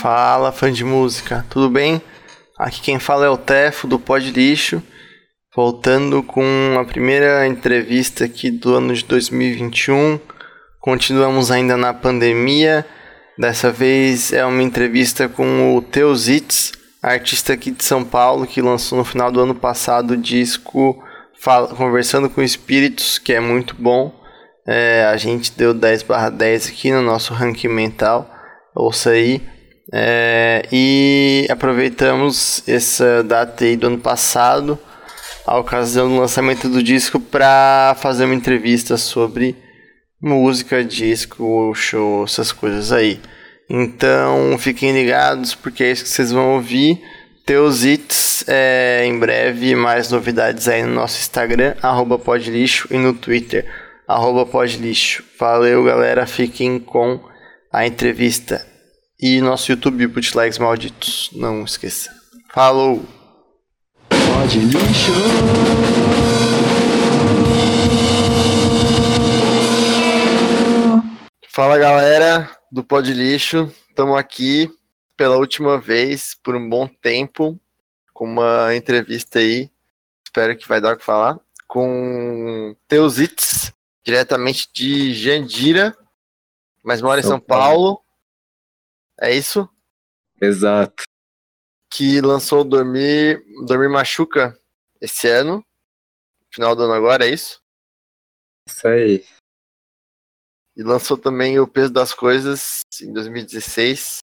Fala, fã de música, tudo bem? Aqui quem fala é o Tefo do Pod Lixo, voltando com a primeira entrevista aqui do ano de 2021. Continuamos ainda na pandemia. Dessa vez é uma entrevista com o Teusitz, artista aqui de São Paulo que lançou no final do ano passado o disco Fala, Conversando com Espíritos, que é muito bom. É, a gente deu 10 barra 10 aqui no nosso ranking mental. Ouça aí. É, e aproveitamos essa data aí do ano passado, a ocasião do lançamento do disco, para fazer uma entrevista sobre música, disco, show, essas coisas aí. Então fiquem ligados porque é isso que vocês vão ouvir. Teus hits é, em breve, mais novidades aí no nosso Instagram, arroba podlixo, e no Twitter, arroba podlixo. Valeu galera, fiquem com a entrevista. E nosso YouTube, Bootlegs Malditos, não esqueça. Falou! Pode lixo. Fala galera do Pod Lixo, estamos aqui pela última vez por um bom tempo com uma entrevista aí, espero que vai dar o que falar, com Teusitz, diretamente de Jandira, mas mora em São, São Paulo. Paulo. É isso? Exato. Que lançou Dormir, Dormir Machuca esse ano, final do ano agora, é isso? Isso aí. E lançou também O Peso das Coisas em 2016,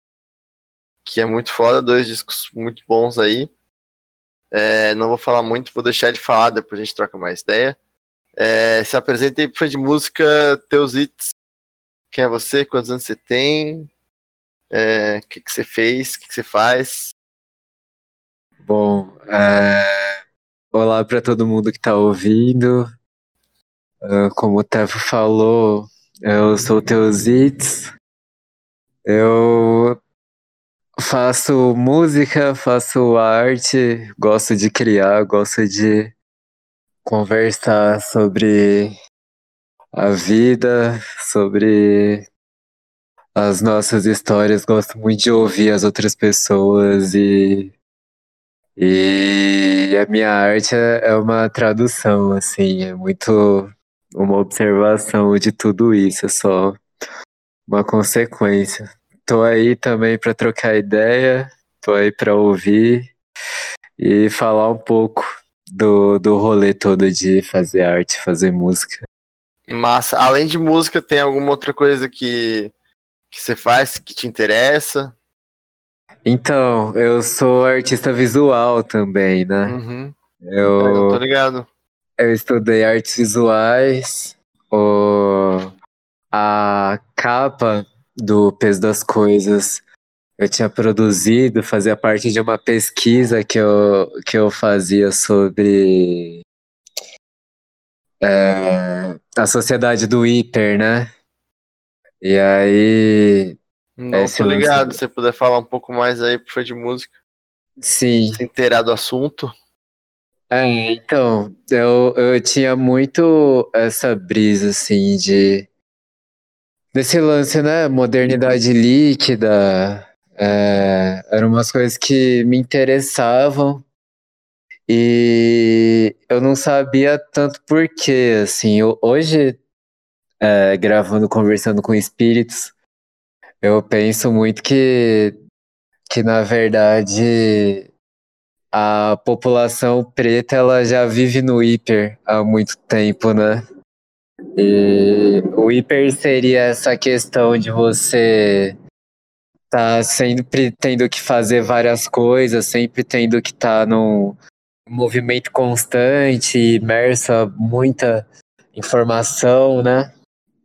que é muito foda, dois discos muito bons aí. É, não vou falar muito, vou deixar ele falar, depois a gente troca mais ideia. É, se apresenta aí pro fã de música, teus hits. Quem é você? Quantos anos você tem? É, O que, que você fez? O que, que você faz? Bom, é, olá para todo mundo que está ouvindo. Ah, como o Tevo falou, eu sou o Teusitz. Eu faço música, faço arte, gosto de criar, gosto de conversar sobre a vida, sobre as nossas histórias, gosto muito de ouvir as outras pessoas e e a minha arte é é uma tradução, assim, é muito uma observação de tudo isso, é só uma consequência. Tô aí também para trocar ideia, tô aí para ouvir e falar um pouco do, do rolê todo de fazer arte, fazer música. Massa. Além de música, tem alguma outra coisa que, que você faz que te interessa? Então, eu sou artista visual também, né? Uhum. Eu Eu, tô ligado. eu estudei artes visuais, o, a capa do Peso das Coisas eu tinha produzido, fazia parte de uma pesquisa que eu, que eu fazia sobre é, a sociedade do hiper, né? E aí, Não tô ligado. Se você puder falar um pouco mais aí pro fã de música, sim, se inteirar do assunto. É, então, eu, eu tinha muito essa brisa, assim, de... Desse lance, né? Modernidade líquida. É, eram umas coisas que me interessavam. E eu não sabia tanto porquê, assim. Eu- hoje, é, gravando, conversando com espíritos, eu penso muito que, que na verdade a população preta ela já vive no hiper há muito tempo, né? E o hiper seria essa questão de você tá sempre tendo que fazer várias coisas, sempre tendo que estar num movimento constante, imerso a muita informação, né?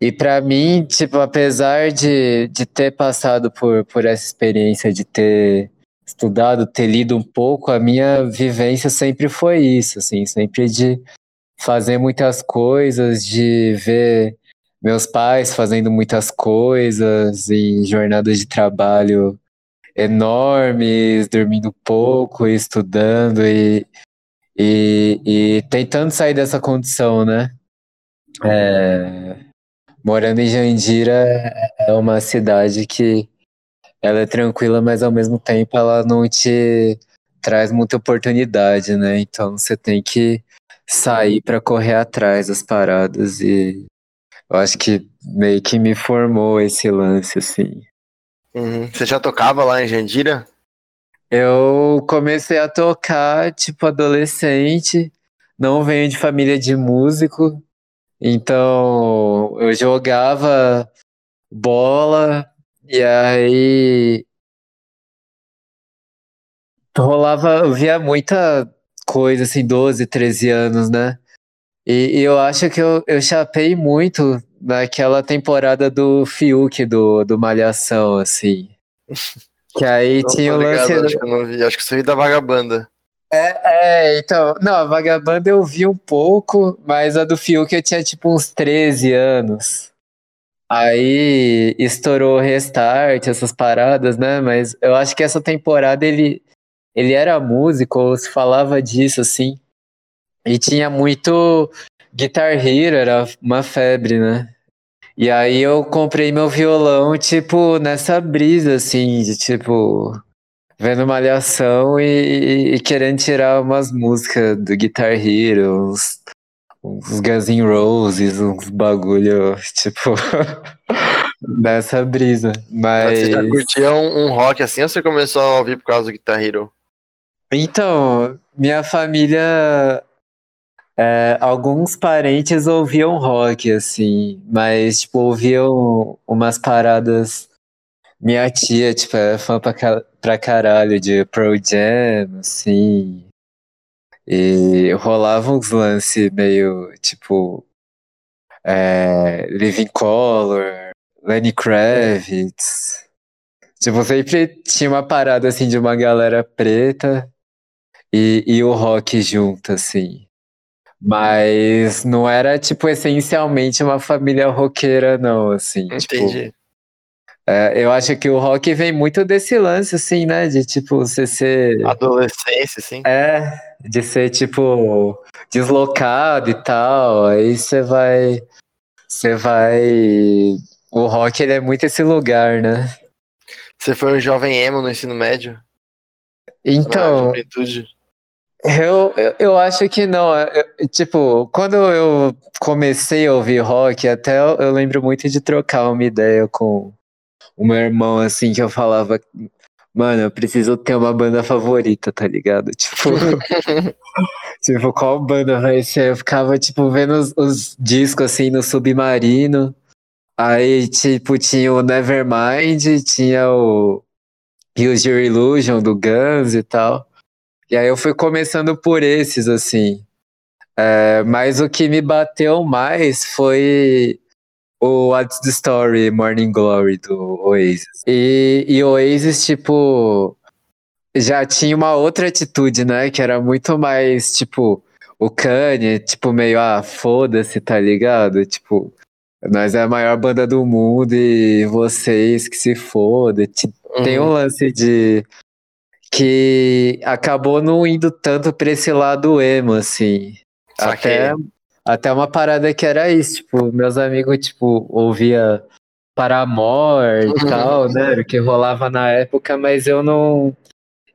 E para mim, tipo, apesar de, de ter passado por, por essa experiência de ter estudado, ter lido um pouco, a minha vivência sempre foi isso, assim, sempre de fazer muitas coisas, de ver meus pais fazendo muitas coisas em jornadas de trabalho enormes, dormindo pouco, e estudando e, e, e tentando sair dessa condição, né? É, morando em Jandira é uma cidade que ela é tranquila, mas ao mesmo tempo ela não te traz muita oportunidade, né? Então você tem que sair para correr atrás das paradas e eu acho que meio que me formou esse lance assim. Uhum. Você já tocava lá em Jandira? Eu comecei a tocar tipo adolescente, não venho de família de músico, então eu jogava bola e aí rolava, eu via muita coisa assim, 12, 13 anos, né? E, e eu acho que eu, eu chapei muito naquela temporada do Fiuk do, do Malhação, assim. Que aí Não tinha tô o lance. acho que eu não vi. Acho que você vi da vagabanda. É, é, então, não, a Vagabanda eu vi um pouco, mas a do Fiuk eu tinha tipo uns 13 anos. Aí estourou o Restart, essas paradas, né? Mas eu acho que essa temporada ele, ele era músico, ou se falava disso, assim. E tinha muito Guitar Hero, era uma febre, né? E aí eu comprei meu violão, tipo, nessa brisa, assim, de tipo, vendo Malhação e, e, e querendo tirar umas músicas do Guitar Hero, uns, uns Guns N' Roses, uns bagulho, tipo, nessa brisa. Mas Você já Mas. curtia um, um rock assim ou você começou a ouvir por causa do Guitar Hero? Então, minha família. é, alguns parentes ouviam rock, assim, mas, tipo, ouviam umas paradas. Minha tia, tipo, é fã pra, pra caralho de Pearl Jam, assim. E rolava uns lances meio, tipo, é, Living Color, Lenny Kravitz. Tipo, sempre tinha uma parada, assim, de uma galera preta e, e o rock junto, assim. Mas não era, tipo, essencialmente uma família roqueira, não, assim. Tipo, Entendi. é, eu acho que o rock vem muito desse lance, assim, né? De, tipo, você ser... Adolescência, assim. É, de ser, tipo, deslocado e tal. Aí você vai... Você vai... O rock, ele é muito esse lugar, né? Você foi um jovem emo no ensino médio? Na Então... juventude? Eu, eu, eu acho que não. Eu- tipo, quando eu comecei a ouvir rock, até eu, eu lembro muito de trocar uma ideia com o meu irmão, assim, que eu falava, mano, eu preciso ter uma banda favorita, tá ligado? Tipo, tipo, qual banda vai ser? Eu ficava, tipo, vendo os, os discos, assim, no Submarino. Aí, tipo, tinha o Nevermind, tinha o Use Your Illusion do Guns e tal. E aí eu fui começando por esses, assim. É, mas o que me bateu mais foi o What's the Story, Morning Glory do Oasis. E, e Oasis, tipo, já tinha uma outra atitude, né? Que era muito mais, tipo, o Kanye, tipo, meio, ah, foda-se, tá ligado? Tipo, nós é a maior banda do mundo e vocês que se foda. Ti- Tem um Uhum. lance de que acabou não indo tanto pra esse lado emo, assim. Saquei. Até, até uma parada que era isso, tipo, meus amigos, tipo, ouvia Paramore e tal, né? O que rolava na época, mas eu não.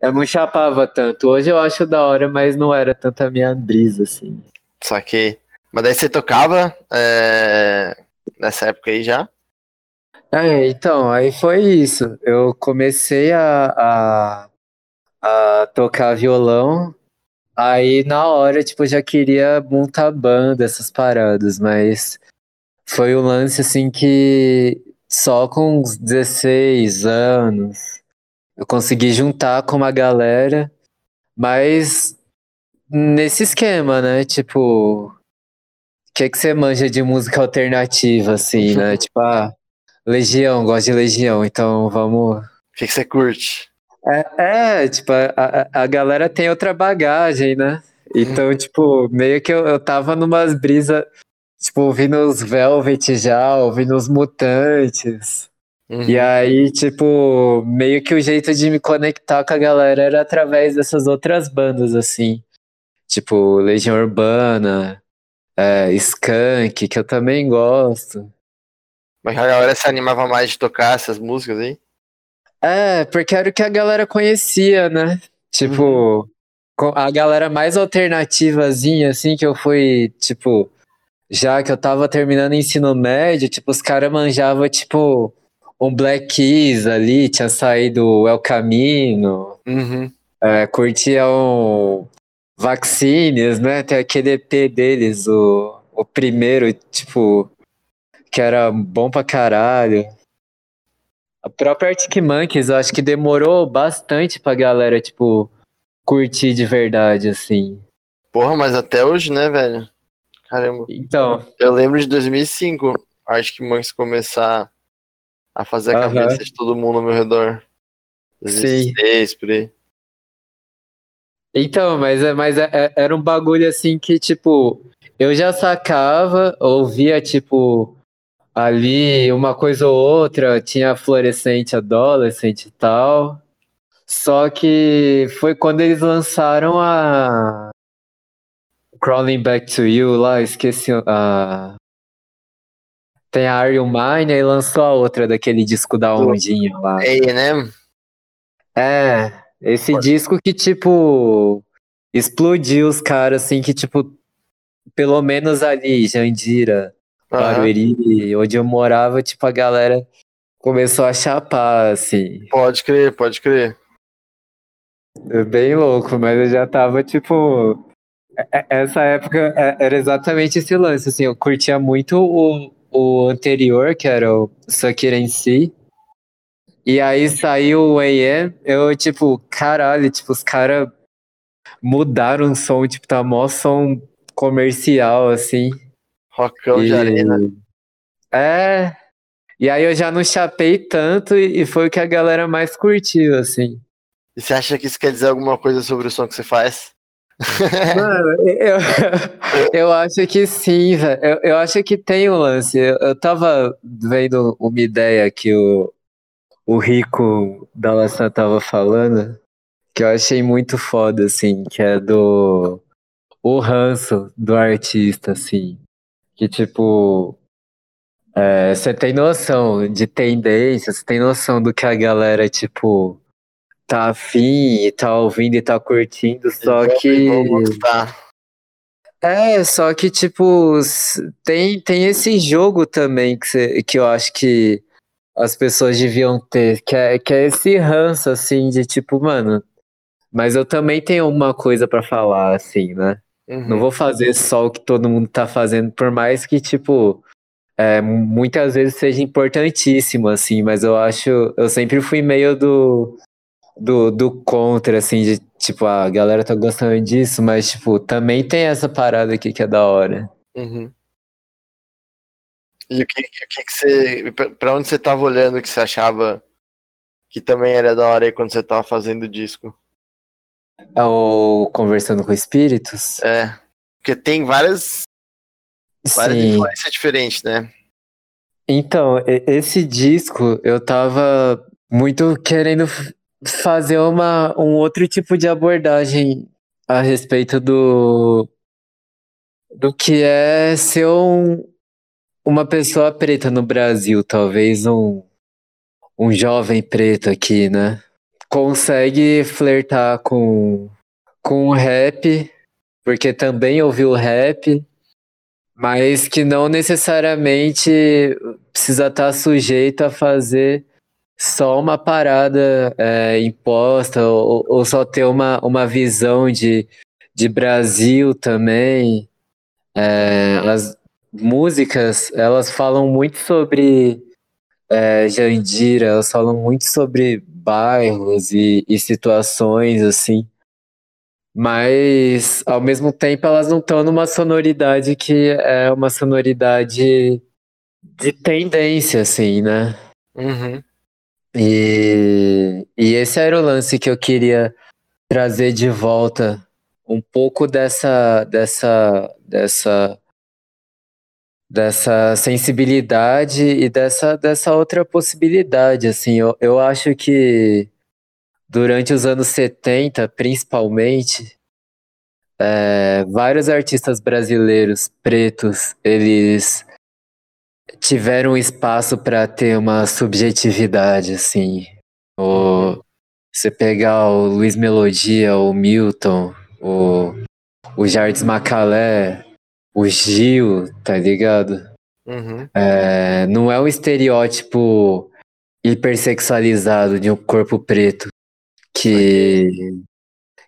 Eu não chapava tanto. Hoje eu acho da hora, mas não era tanto a minha brisa, assim. Saquei. Mas daí você tocava é, nessa época aí já? É, então, aí foi isso. Eu comecei a, a, a tocar violão, aí na hora, tipo, já queria montar banda, essas paradas, mas foi um lance assim que só com uns 16 anos eu consegui juntar com uma galera, mas nesse esquema, né? Tipo, o que que você manja de música alternativa, assim, né? Tipo, ah. Legião, gosto de Legião, então vamos. O que, que você curte? É, é, tipo, a, a, galera tem outra bagagem, né? Então, tipo, meio que eu, eu tava numas brisas, tipo, ouvindo os Velvet já, ouvindo os Mutantes. Uhum. E aí, tipo, meio que o jeito de me conectar com a galera era através dessas outras bandas, assim. Tipo, Legião Urbana, é, Skank, que eu também gosto. Mas a galera se animava mais de tocar essas músicas aí? É, porque era o que a galera conhecia, né? Tipo, com- a galera mais alternativazinha, assim, que eu fui, tipo, já que eu tava terminando ensino médio, tipo, os caras manjavam, tipo, um Black Keys ali, tinha saído o El Camino, Uhum. é, curtia um Vaccines, né? Tem aquele EP deles, o, o primeiro, tipo, que era bom pra caralho. A própria Arctic Monkeys, eu acho que demorou bastante pra galera, tipo, curtir de verdade, assim. Porra, mas até hoje, né, velho? Caramba. Então, Eu lembro de 2005, acho que Monks começar a fazer a Aham. cabeça de todo mundo ao meu redor. 2006, por aí. então, mas, é- mas é- é- era um bagulho assim que, tipo, eu já sacava, ouvia, tipo, ali uma coisa ou outra, tinha fluorescente adolescente e tal. Só que foi quando eles lançaram a Crawling Back to You lá, esqueci a. Tem a Are You Mine e lançou a outra daquele disco da ondinha lá. A&M? É, esse disco que, tipo, explodiu os caras, assim, que, tipo, pelo menos ali, Jandira, Barueri, onde eu morava, tipo, a galera começou a chapar, assim. Pode crer, pode crer. É Bem louco, mas eu já tava, tipo. é- é- Essa época era exatamente esse lance, assim, eu curtia muito o, o anterior, que era o Sakira em si. E aí saiu o AM, eu, tipo, caralho, tipo, os caras mudaram o som, tipo, tá mó som comercial, assim. Rockão de E- arena. É. E aí eu já não chapei tanto e e foi o que a galera mais curtiu, assim. E você acha que isso quer dizer alguma coisa sobre o som que você faz? Mano, eu, eu acho que sim, velho. Eu, eu acho que tem um lance. Eu, eu tava vendo uma ideia que o, o Rico da Laçã tava falando, que eu achei muito foda, assim, que é do o ranço do artista, assim. Que tipo. é, Você tem noção de tendência, você tem noção do que a galera, tipo, tá afim e tá ouvindo e tá curtindo, só que. É, só que, tipo, tem, tem esse jogo também que, cê- que eu acho que as pessoas deviam ter, que é, que é esse ranço, assim, de tipo, mano, mas eu também tenho uma coisa pra falar, assim, né? Uhum. Não vou fazer só o que todo mundo tá fazendo, por mais que, tipo, é, muitas vezes seja importantíssimo, assim, mas eu acho, eu sempre fui meio do, do, do contra, assim, de, tipo, ah, a galera tá gostando disso, mas, tipo, também tem essa parada aqui que é da hora. Uhum. E o que, o que, que você. pra- Pra onde você tava olhando que você achava que também era da hora aí quando você tava fazendo o disco? Ou conversando com espíritos? É. Porque tem várias, várias Sim. influências diferentes, né? Então, esse disco eu tava muito querendo fazer uma, um outro tipo de abordagem a respeito do, do que é ser um, uma pessoa preta no Brasil, talvez um, um jovem preto aqui, né? Consegue flertar com, com o rap, porque também ouviu rap, mas que não necessariamente precisa estar sujeito a fazer só uma parada é, imposta ou, ou só ter uma, uma visão de, de Brasil também. É, as músicas, elas falam muito sobre é, Jandira, elas falam muito sobre bairros e, e situações assim. Mas, ao mesmo tempo, elas não estão numa sonoridade que é uma sonoridade de tendência, assim, né? Uhum. E, e esse era o lance que eu queria trazer de volta um pouco dessa dessa dessa dessa sensibilidade e dessa dessa outra possibilidade assim eu, eu acho que durante os anos 70 principalmente é, vários artistas brasileiros pretos, eles tiveram espaço para ter uma subjetividade, assim. O, você pegar o Luiz Melodia, o Milton, o, o Jardim Macalé, o Gil, tá ligado? Uhum. É, não é um estereótipo hipersexualizado de um corpo preto que,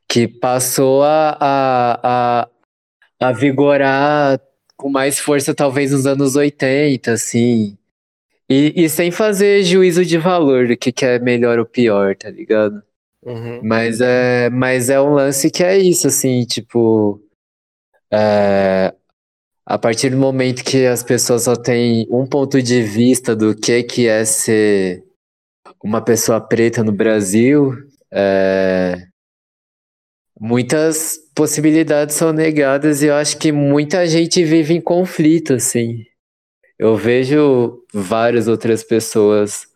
que passou a, a, a, a vigorar com mais força talvez nos anos 80, assim. E, e sem fazer juízo de valor do que, que é melhor ou pior, tá ligado? Uhum. Mas é, mas é um lance que é isso, assim, tipo. É, a partir do momento que as pessoas só têm um ponto de vista do que, que é ser uma pessoa preta no Brasil, é, muitas possibilidades são negadas e eu acho que muita gente vive em conflito, assim. Eu vejo várias outras pessoas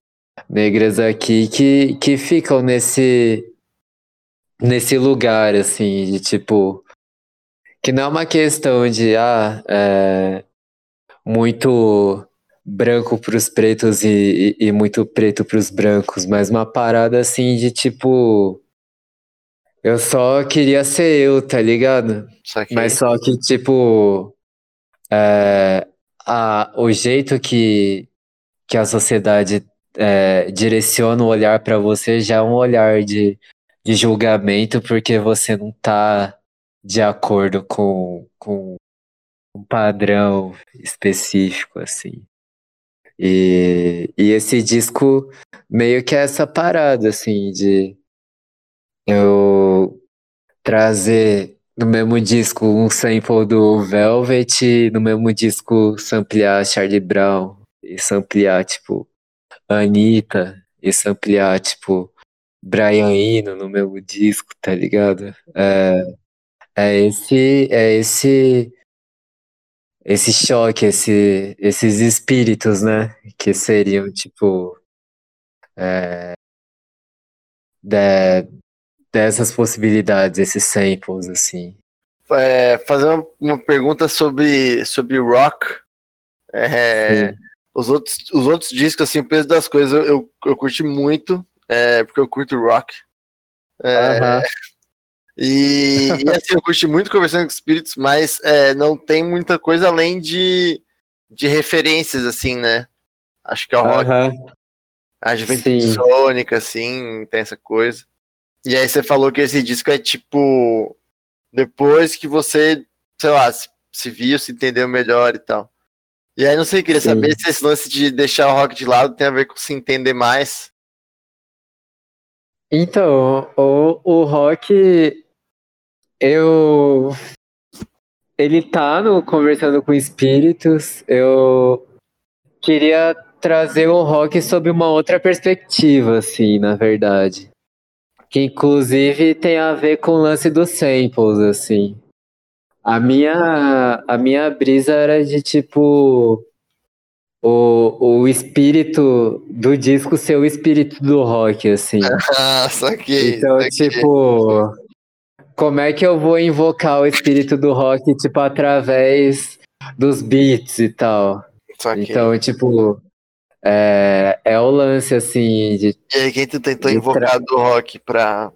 negras aqui que, que ficam nesse nesse lugar, assim, de tipo. Que não é uma questão de, ah, é, muito branco para os pretos e, e, e muito preto para os brancos, mas uma parada assim de tipo. Eu só queria ser eu, tá ligado? Saquei. Mas só que, tipo. É, a, o jeito que, que a sociedade é, direciona o olhar para você já é um olhar de, de julgamento porque você não tá de acordo com, com um padrão específico, assim. E, e esse disco meio que é essa parada, assim, de eu trazer no mesmo disco um sample do Velvet, e no mesmo disco samplear Charlie Brown, e samplear, tipo, Anitta, e samplear, tipo, Brian Eno no mesmo disco, tá ligado? É, é esse, é esse, esse choque, esse, esses espíritos, né? Que seriam, tipo, é, de, dessas possibilidades, esses samples, assim. É, fazer uma, uma, pergunta sobre, sobre rock. É, os, outros, os outros discos, assim, o peso das coisas eu, eu, curti muito, é, porque eu curto rock. É, Aham. E, e, assim, eu curti muito conversando com espíritos, mas é, não tem muita coisa além de, de referências, assim, né? Acho que é o rock. Aham. A juventude Sim. sônica, assim, tem essa coisa. E aí você falou que esse disco é tipo. Depois que você, sei lá, se, se viu, se entendeu melhor e tal. E aí não sei, queria Sim. saber se esse lance de deixar o rock de lado tem a ver com se entender mais. Então, o, o rock, eu. Ele tá no Conversando com Espíritos. Eu queria trazer o rock sob uma outra perspectiva, assim, na verdade. Que inclusive tem a ver com o lance dos samples, assim. A minha, a minha brisa era de tipo. O, o espírito do disco ser o espírito do rock, assim. Ah, saquei. Então, saquei. tipo, como é que eu vou invocar o espírito do rock, tipo, através dos beats e tal? Então, tipo, é, é o lance, assim, de... E aí, quem tu tentou invocar do rock pra.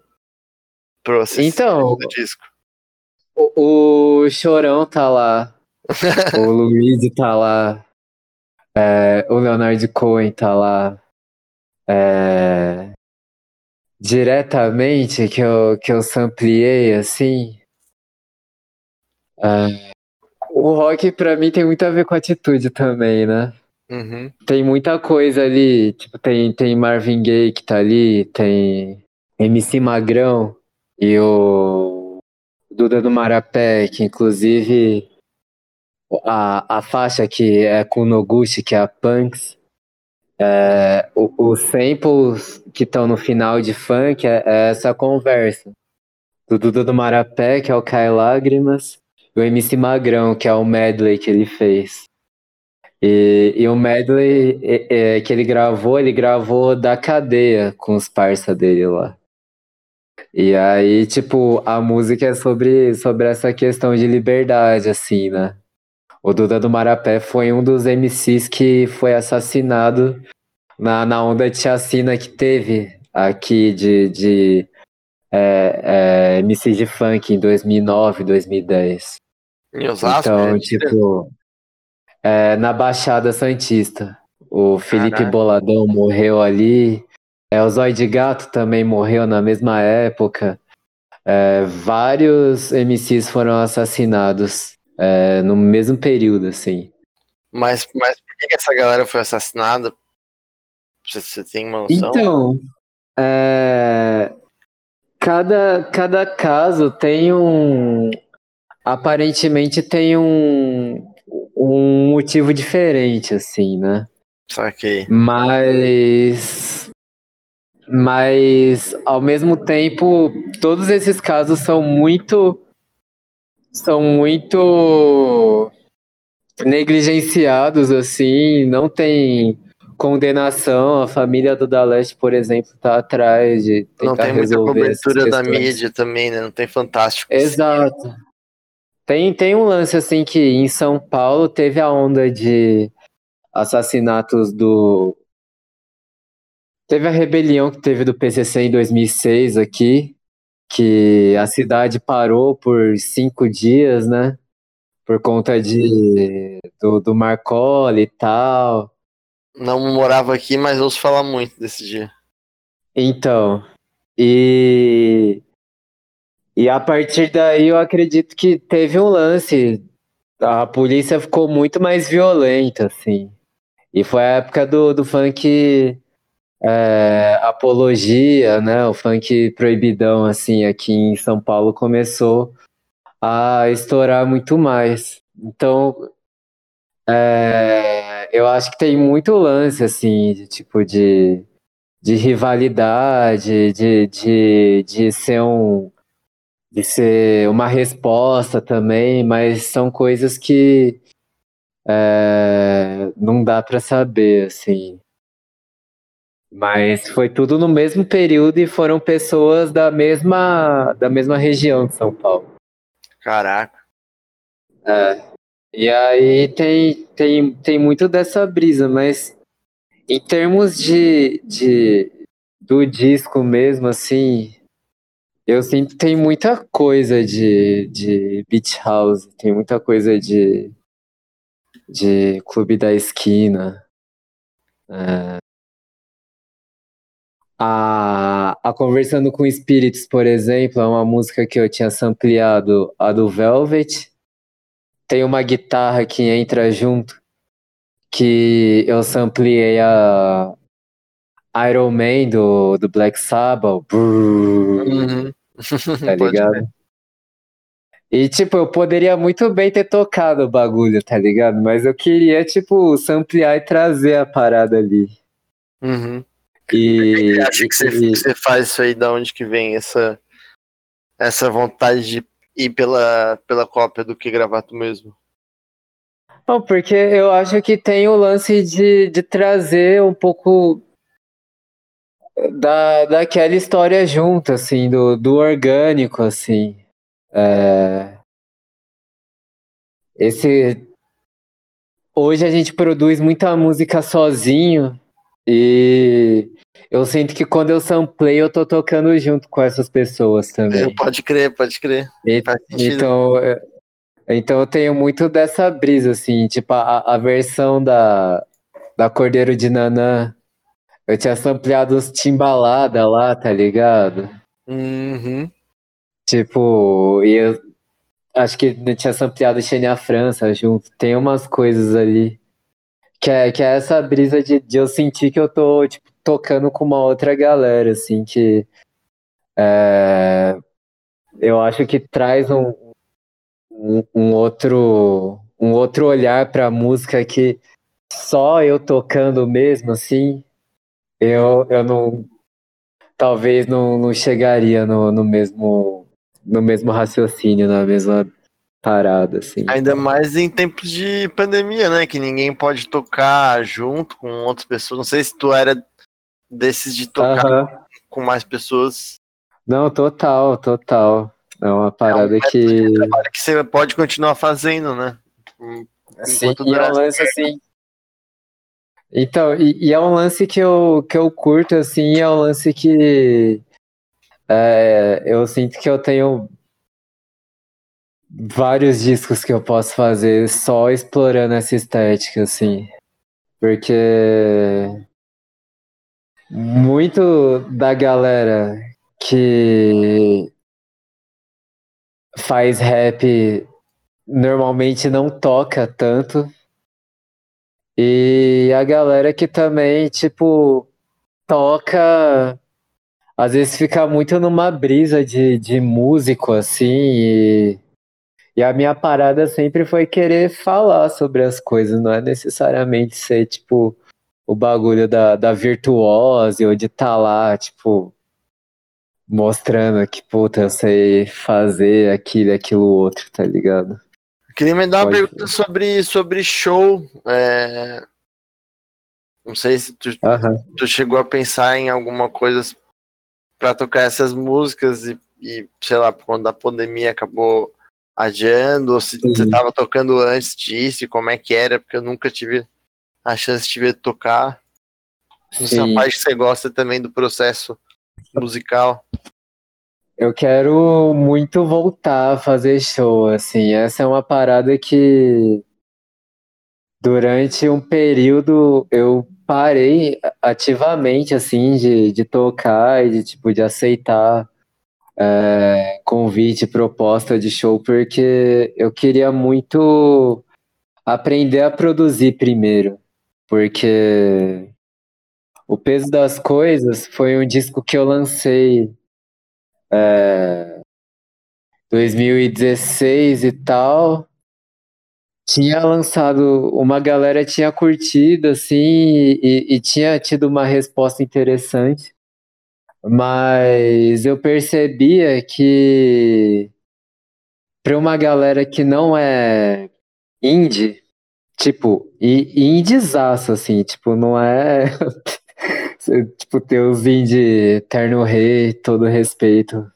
você Então, do disco? o, o Chorão tá lá, o Luigi tá lá, é, o Leonard Cohen tá lá, é, diretamente que eu, que eu sampleei, assim, é, o rock pra mim tem muito a ver com atitude também, né? Uhum. Tem muita coisa ali, tipo, tem, tem Marvin Gaye que tá ali, tem MC Magrão e o Duda do Marapé, que inclusive a, a faixa que é com o Noguchi, que é a Punks, é, o- os samples que estão no final de funk é, é essa conversa. Do Duda do Marapé, que é o Cai Lágrimas, e o MC Magrão, que é o medley que ele fez. E, e o medley é, que ele gravou, ele gravou da cadeia com os parça dele lá. E aí, tipo, a música é sobre, sobre essa questão de liberdade, assim, né? O Duda do Marapé foi um dos MCs que foi assassinado na, na onda de chacina que teve aqui de, de é, é, MC de funk em 2009, 2010. Em Osasco? Então, né? tipo, é, na Baixada Santista. O Felipe Caraca. Boladão morreu ali. É, o Zóio de Gato também morreu na mesma época. É, vários MCs foram assassinados é, no mesmo período, assim. Mas, mas por que, essa galera foi assassinada? Você, você tem uma noção? Então, é, cada, cada caso tem um. Aparentemente tem um, um motivo diferente, assim, né? Saquei. Mas. Mas, ao mesmo tempo, todos esses casos são muito. São muito negligenciados, assim, não tem condenação. A família do Daleste, por exemplo, tá atrás de tentar Não tem muita cobertura da mídia também, né? Não tem fantástico. Exato. Tem, tem um lance assim que em São Paulo teve a onda de assassinatos do. Teve a rebelião que teve do PCC em 2006 aqui, que a cidade parou por cinco dias, né? Por conta de do, do Marcoli e tal. Não morava aqui, mas ouço falar muito desse dia. Então, e e a partir daí eu acredito que teve um lance. A polícia ficou muito mais violenta, assim. E foi a época do, do funk é, apologia, né? O funk proibidão, assim, aqui em São Paulo começou a estourar muito mais. Então, é, eu acho que tem muito lance, assim, de tipo de, de rivalidade, de, de, de ser um de ser uma resposta também, mas são coisas que é, não dá para saber, assim. Mas foi tudo no mesmo período e foram pessoas da mesma da mesma região de São Paulo. Caraca. É. E aí tem, tem, tem muito dessa brisa, mas em termos de, de do disco mesmo, assim, eu sinto que tem muita coisa de, de Beach House, tem muita coisa de, de Clube da Esquina. É. A, a Conversando com Espíritos, por exemplo, é uma música que eu tinha sampleado, a do Velvet. Tem uma guitarra que entra junto, que eu sampleei a Iron Man do, do Black Sabbath. Uhum. tá ligado? E, tipo, eu poderia muito bem ter tocado o bagulho, tá ligado? Mas eu queria, tipo, samplear e trazer a parada ali. Uhum. E, acha que você, e- você faz isso aí, da onde que vem essa, essa vontade de ir pela, pela cópia do que gravar tu mesmo? Não, porque eu acho que tem o lance de, de trazer um pouco da, daquela história junto, assim, do, do orgânico, assim. É, Esse... Hoje a gente produz muita música sozinho e eu sinto que quando eu samplei eu tô tocando junto com essas pessoas também. Pode crer, pode crer. E-. Então, é, então eu tenho muito dessa brisa, assim, tipo, a, a versão da, da Cordeiro de Nanã, eu tinha sampleado os Timbalada lá, tá ligado? Uhum. Tipo, e eu acho que eu tinha sampleado Xenia França junto, tem umas coisas ali, que é, que é essa brisa de, de eu sentir que eu tô, tipo, tocando com uma outra galera, assim, que é, eu acho que traz um, um, um outro um outro olhar para a música que só eu tocando mesmo assim eu, eu não talvez não, não chegaria no, no mesmo no mesmo raciocínio na mesma parada assim Ainda mais em tempos de pandemia, né? Que ninguém pode tocar junto com outras pessoas. Não sei se tu era desses de tocar Aham. com mais pessoas. Não, total, total. É uma parada é um que. que você pode continuar fazendo, né? Sim, e é um lance assim. Então, e, e, é um lance que eu, que eu curto, assim, é um lance que é, eu sinto que eu tenho vários discos que eu posso fazer só explorando essa estética, assim. Porque muito da galera que faz rap normalmente não toca tanto. E a galera que também, tipo, toca, às vezes fica muito numa brisa de, de músico, assim, e, e a minha parada sempre foi querer falar sobre as coisas, não é necessariamente ser, tipo, o bagulho da, da virtuose ou de estar tá lá, tipo, mostrando que, puta, eu sei fazer aquilo, aquilo outro, tá ligado? Queria me dar uma Pode pergunta sobre, sobre show. É... Não sei se tu, uhum. tu chegou a pensar em alguma coisa para tocar essas músicas e, e, sei lá, quando a pandemia acabou adiando, ou se uhum. você estava tocando antes disso, e como é que era, porque eu nunca tive a chance de ver tocar. Parte que você gosta também do processo musical. Eu quero muito voltar a fazer show, assim. Essa é uma parada que durante um período eu parei ativamente, assim, de, de tocar e de, tipo, de aceitar é, convite, proposta de show, porque eu queria muito aprender a produzir primeiro, porque o peso das coisas foi um disco que eu lancei é, 2016 e tal, tinha lançado, uma galera tinha curtido, assim, e, e tinha tido uma resposta interessante, mas eu percebia que para uma galera que não é indie, tipo, e, indiezaço, assim, tipo, não é tipo, ter os indie Terno Rei, todo respeito.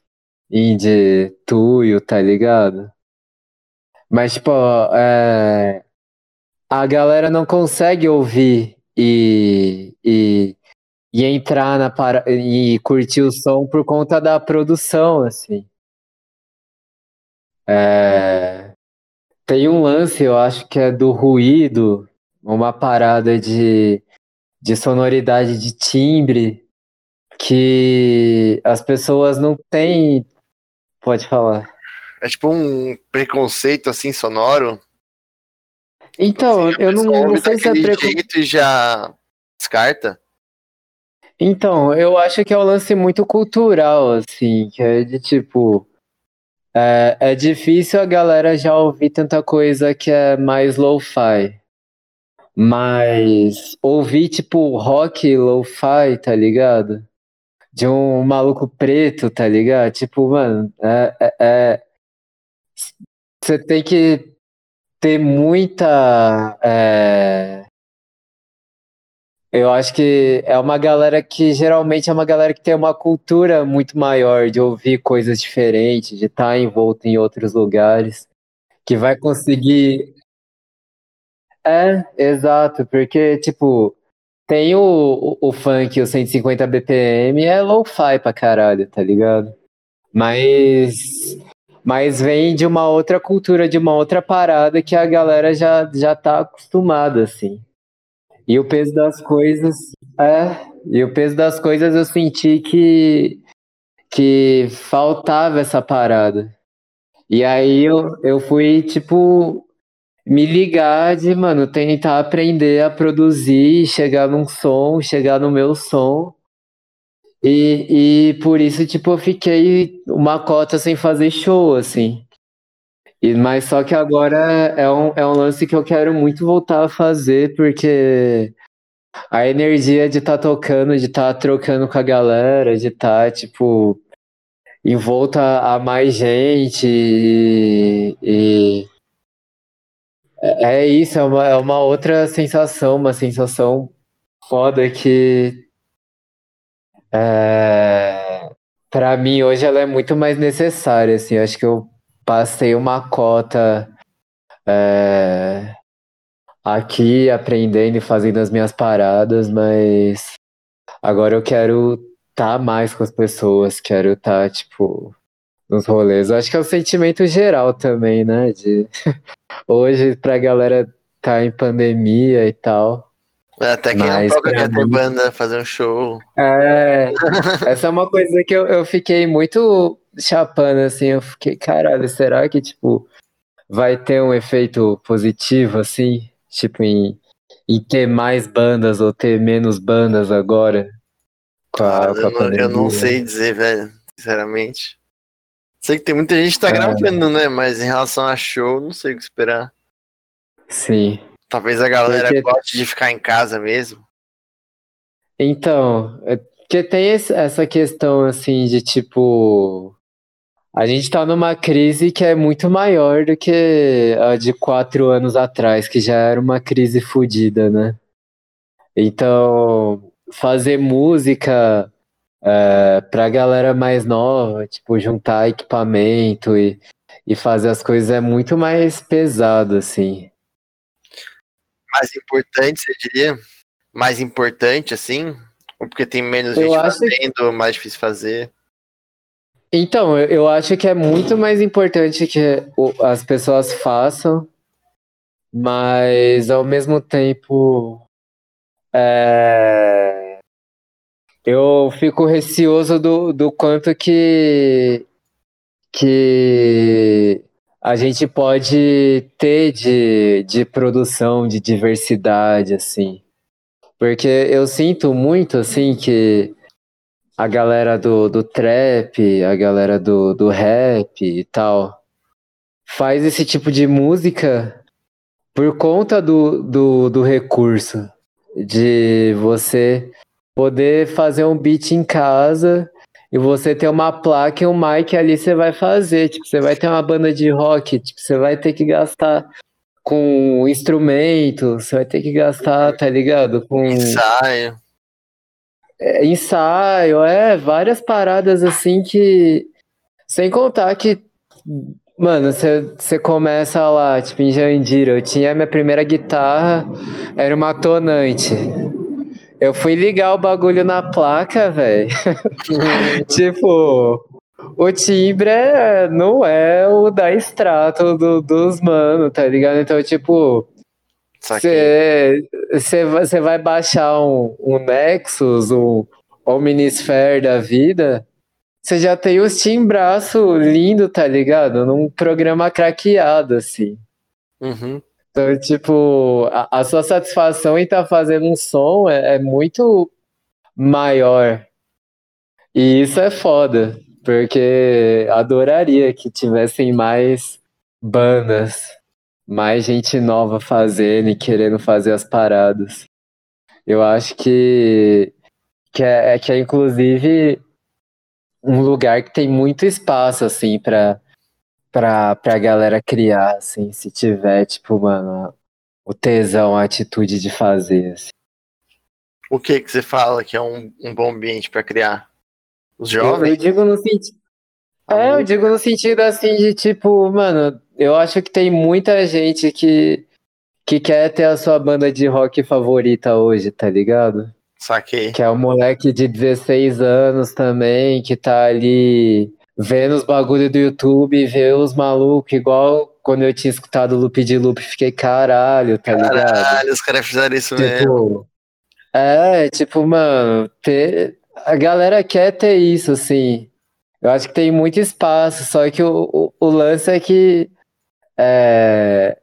Indie Tuyo, tá ligado? Mas, tipo, é... a galera não consegue ouvir e, e, e entrar na para... e curtir o som por conta da produção, assim. É... Tem um lance, eu acho que é do ruído, uma parada de de sonoridade de timbre que as pessoas não têm. Pode falar. É tipo um preconceito assim sonoro. Então, assim, eu não, não sei se é preconceito. e já descarta. Então, eu acho que é um lance muito cultural, assim, que é de tipo. É, é difícil a galera já ouvir tanta coisa que é mais lo-fi. Mas ouvir, tipo, rock lo-fi, tá ligado? De um maluco preto, tá ligado? Tipo, mano, é. é, é... Você tem que ter muita. É... Eu acho que é uma galera que geralmente é uma galera que tem uma cultura muito maior de ouvir coisas diferentes, de estar tá envolto em outros lugares, que vai conseguir é, exato, porque, tipo, tem o, o, o funk, o 150 BPM, é lo-fi pra caralho, tá ligado? Mas, mas vem de uma outra cultura, de uma outra parada que a galera já, já tá acostumada, assim. E o peso das coisas, é, e o peso das coisas eu senti que, que faltava essa parada. E aí eu, eu fui, tipo, me ligar de, mano, tentar aprender a produzir, chegar num som, chegar no meu som. E, e por isso, tipo, eu fiquei uma cota sem fazer show, assim. E, mas só que agora é um, é um lance que eu quero muito voltar a fazer, porque a energia de estar tá tocando, de estar tá trocando com a galera, de estar, tá, tipo, em volta a mais gente e, e é, é isso, é uma, é uma outra sensação, uma sensação foda que. É, Pra mim, hoje ela é muito mais necessária, assim. Acho que eu passei uma cota é, aqui aprendendo e fazendo as minhas paradas, mas agora eu quero estar tá mais com as pessoas, quero estar, tá, tipo, nos rolês. Eu acho que é o sentimento geral também, né? De hoje, pra galera tá em pandemia e tal. É, até quem não toca ter banda, fazer um show. É, essa é uma coisa que eu, eu fiquei muito chapando, assim, eu fiquei, caralho, será que, tipo, vai ter um efeito positivo, assim, tipo, em, em ter mais bandas ou ter menos bandas agora? Com a, com a eu, não, eu, não, sei dizer, velho, sinceramente. Sei que tem muita gente que tá é. gravando, né, mas em relação a show, não sei o que esperar. Sim. Talvez a galera porque... goste de ficar em casa mesmo. Então, é porque tem essa questão assim de tipo. A gente tá numa crise que é muito maior do que a de quatro anos atrás, que já era uma crise fodida, né? Então, fazer música é, pra galera mais nova, tipo, juntar equipamento e, e fazer as coisas é muito mais pesado, assim mais importante, você diria? Mais importante, assim? Porque tem menos eu gente fazendo, que... mais difícil fazer? Então, eu acho que é muito mais importante que as pessoas façam, mas ao mesmo tempo é... eu fico receoso do, do quanto que, que a gente pode ter de, de produção, de diversidade, assim. Porque eu sinto muito, assim, que a galera do, do trap, a galera do, do rap e tal, faz esse tipo de música por conta do, do, do recurso de você poder fazer um beat em casa e você tem uma placa e um mic ali, você vai fazer. Tipo, você vai ter uma banda de rock, tipo, você vai ter que gastar com instrumento, você vai ter que gastar, tá ligado? Com ensaio. É, ensaio, é, várias paradas assim que. Sem contar que. Mano, você começa lá, tipo, em Jandira, eu tinha minha primeira guitarra, era uma tonante. Eu fui ligar o bagulho na placa, velho. tipo, o timbre é, não é o da extrato do, dos mano, tá ligado? Então, tipo, você vai baixar um, um Nexus, um Omnisphere da vida, você já tem os timbraço lindo, tá ligado? Num programa craqueado, assim. Uhum. Então, tipo, a, a sua satisfação em estar tá fazendo um som é, é muito maior. E isso é foda, porque adoraria que tivessem mais bandas, mais gente nova fazendo e querendo fazer as paradas. Eu acho que, que, é, que é inclusive um lugar que tem muito espaço, assim, para pra, pra galera criar, assim, se tiver, tipo, mano, o tesão, a atitude de fazer, assim. O que que você fala que é um, um bom ambiente para criar? Os jovens? Eu, eu digo no sentido... É, eu digo no sentido, assim, de, tipo, mano, eu acho que tem muita gente que, que quer ter a sua banda de rock favorita hoje, tá ligado? Saquei. Que é um moleque de 16 anos também, que tá ali vendo os bagulho do YouTube, ver os malucos, igual quando eu tinha escutado o Loop de Loop, fiquei caralho, tá caralho, ligado? Caralho, os caras fizeram isso tipo, mesmo. É, tipo, mano, ter... a galera quer ter isso, assim. Eu acho que tem muito espaço, só que o, o, o lance é que é,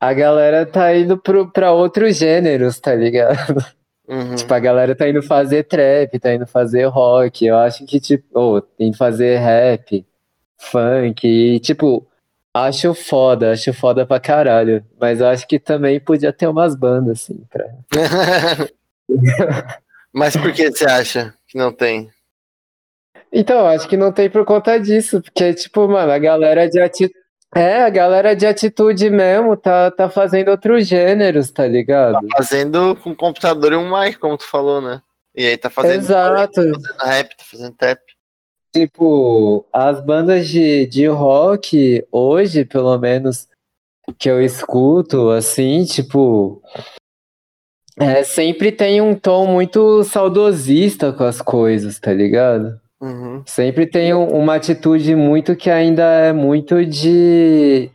a galera tá indo pro, pra outros gêneros, tá ligado? Uhum. Tipo, a galera tá indo fazer trap, tá indo fazer rock. Eu acho que, tipo, oh, tem que fazer rap, funk. E, tipo, acho foda, acho foda pra caralho. Mas eu acho que também podia ter umas bandas, assim, pra. Mas por que você acha que não tem? Então, acho que não tem por conta disso, porque, tipo, mano, a galera de atitude é, a galera de atitude mesmo tá, tá fazendo outros gêneros, tá ligado? Tá fazendo com computador e um mic, como tu falou, né? E aí tá fazendo Exato. Tá fazendo rap, tá fazendo trap. tipo, as bandas de, de rock, hoje, pelo menos, que eu escuto, assim, tipo. É, sempre tem um tom muito saudosista com as coisas, tá ligado? Uhum. Sempre tem um- uma atitude muito que ainda é muito de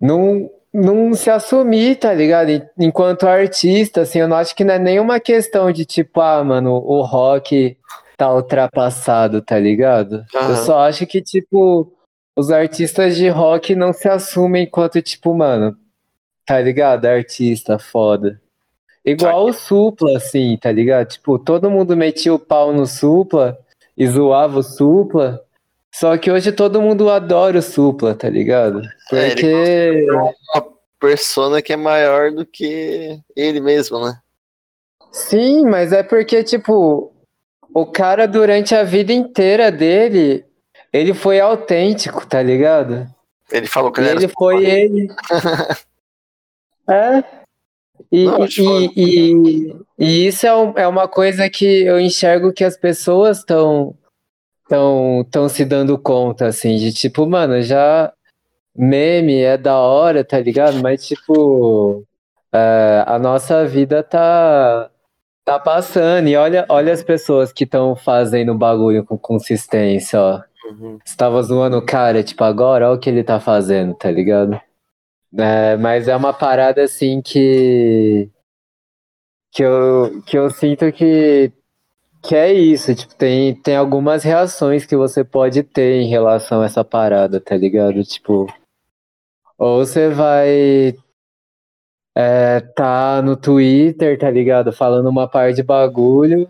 não, não se assumir, tá ligado? En- Enquanto artista, assim, eu não acho que não é nenhuma questão de tipo, ah, mano, o rock tá ultrapassado, tá ligado? Eu Aham. só acho que, tipo, os artistas de rock não se assumem enquanto, tipo, mano, tá ligado? Artista foda. Igual o Supla, assim, tá ligado? Tipo, todo mundo metia o pau no Supla e zoava o Supla. Só que hoje todo mundo adora o Supla, tá ligado? É, ele Porque. Uma persona que é maior do que ele mesmo, né? Sim, mas é porque, tipo, o cara durante a vida inteira dele, ele foi autêntico, tá ligado? Ele falou que ele era ele foi ele. É. E, Não, e, e, e isso é, um- é uma coisa que eu enxergo que as pessoas estão tão, tão se dando conta, assim, de tipo, mano, já meme é da hora, tá ligado? Mas, tipo, é, a nossa vida tá, tá passando. E olha, olha as pessoas que estão fazendo bagulho com consistência, ó. Uhum. Você tava zoando o cara, tipo, agora olha o que ele tá fazendo, tá ligado? É, mas é uma parada assim que. Que eu, que eu sinto que, que é isso. Tipo, tem, tem algumas reações que você pode ter em relação a essa parada, tá ligado? Tipo. Ou você vai. É, tá no Twitter, tá ligado? Falando uma par de bagulho.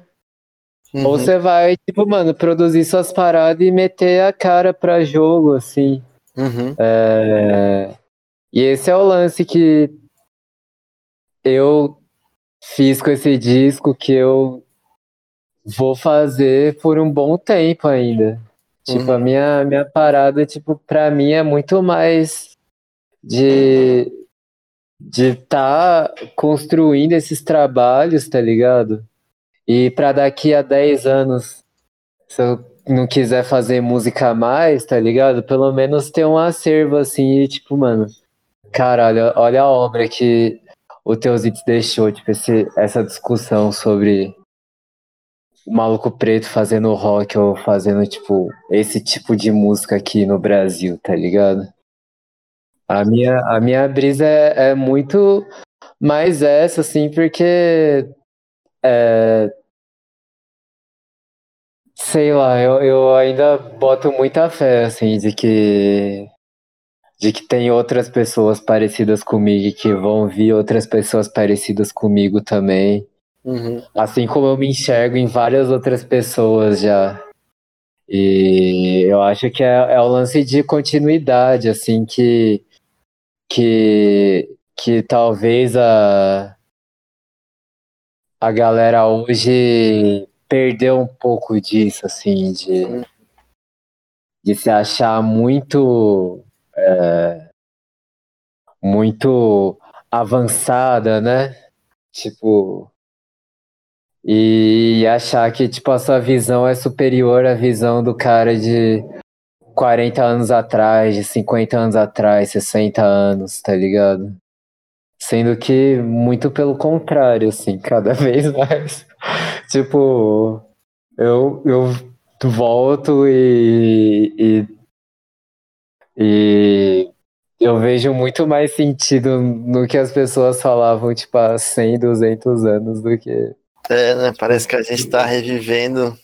Uhum. Ou você vai, tipo, mano, produzir suas paradas e meter a cara pra jogo, assim. Uhum. É, E esse é o lance que eu fiz com esse disco que eu vou fazer por um bom tempo ainda. Tipo, Uhum. a minha, minha parada, tipo, pra mim é muito mais de de estar construindo esses trabalhos, tá ligado? E pra daqui a 10 anos, se eu não quiser fazer música mais, tá ligado? Pelo menos ter um acervo assim, e tipo, mano, caralho, olha a obra que o Teusitz deixou, tipo, esse, essa discussão sobre o maluco preto fazendo rock ou fazendo, tipo, esse tipo de música aqui no Brasil, tá ligado? A minha, a minha brisa é, é muito mais essa, assim, porque é, sei lá, eu, eu ainda boto muita fé, assim, de que de que tem outras pessoas parecidas comigo e que vão vir outras pessoas parecidas comigo também. Uhum. Assim como eu me enxergo em várias outras pessoas já. E eu acho que é, é o lance de continuidade, assim, que, que, que talvez a, a galera hoje perdeu um pouco disso, assim, de, de se achar muito, é, muito avançada, né? Tipo, e achar que tipo a sua visão é superior à visão do cara de 40 anos atrás, de 50 anos atrás, 60 anos, tá ligado? Sendo que muito pelo contrário, assim, cada vez mais. tipo, eu, eu volto e, e, e eu vejo muito mais sentido no que as pessoas falavam, tipo, há 100, 200 anos do que É, né? Parece que a gente tá revivendo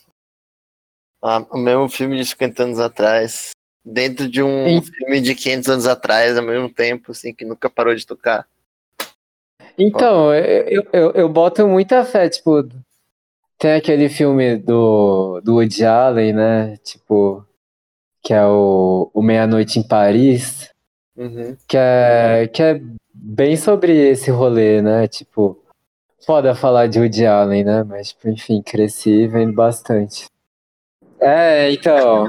a- o mesmo filme de 50 anos atrás. Dentro de um Sim. filme de 500 anos atrás, ao mesmo tempo, assim, que nunca parou de tocar. Então, eu, eu, eu boto muita fé, tipo, tem aquele filme do, do Woody Allen, né? Tipo, que é o, o Meia-Noite em Paris, Uhum. que é, que é bem sobre esse rolê, né? Tipo, foda falar de Woody Allen, né? Mas, tipo, enfim, cresci vendo bastante. É, então.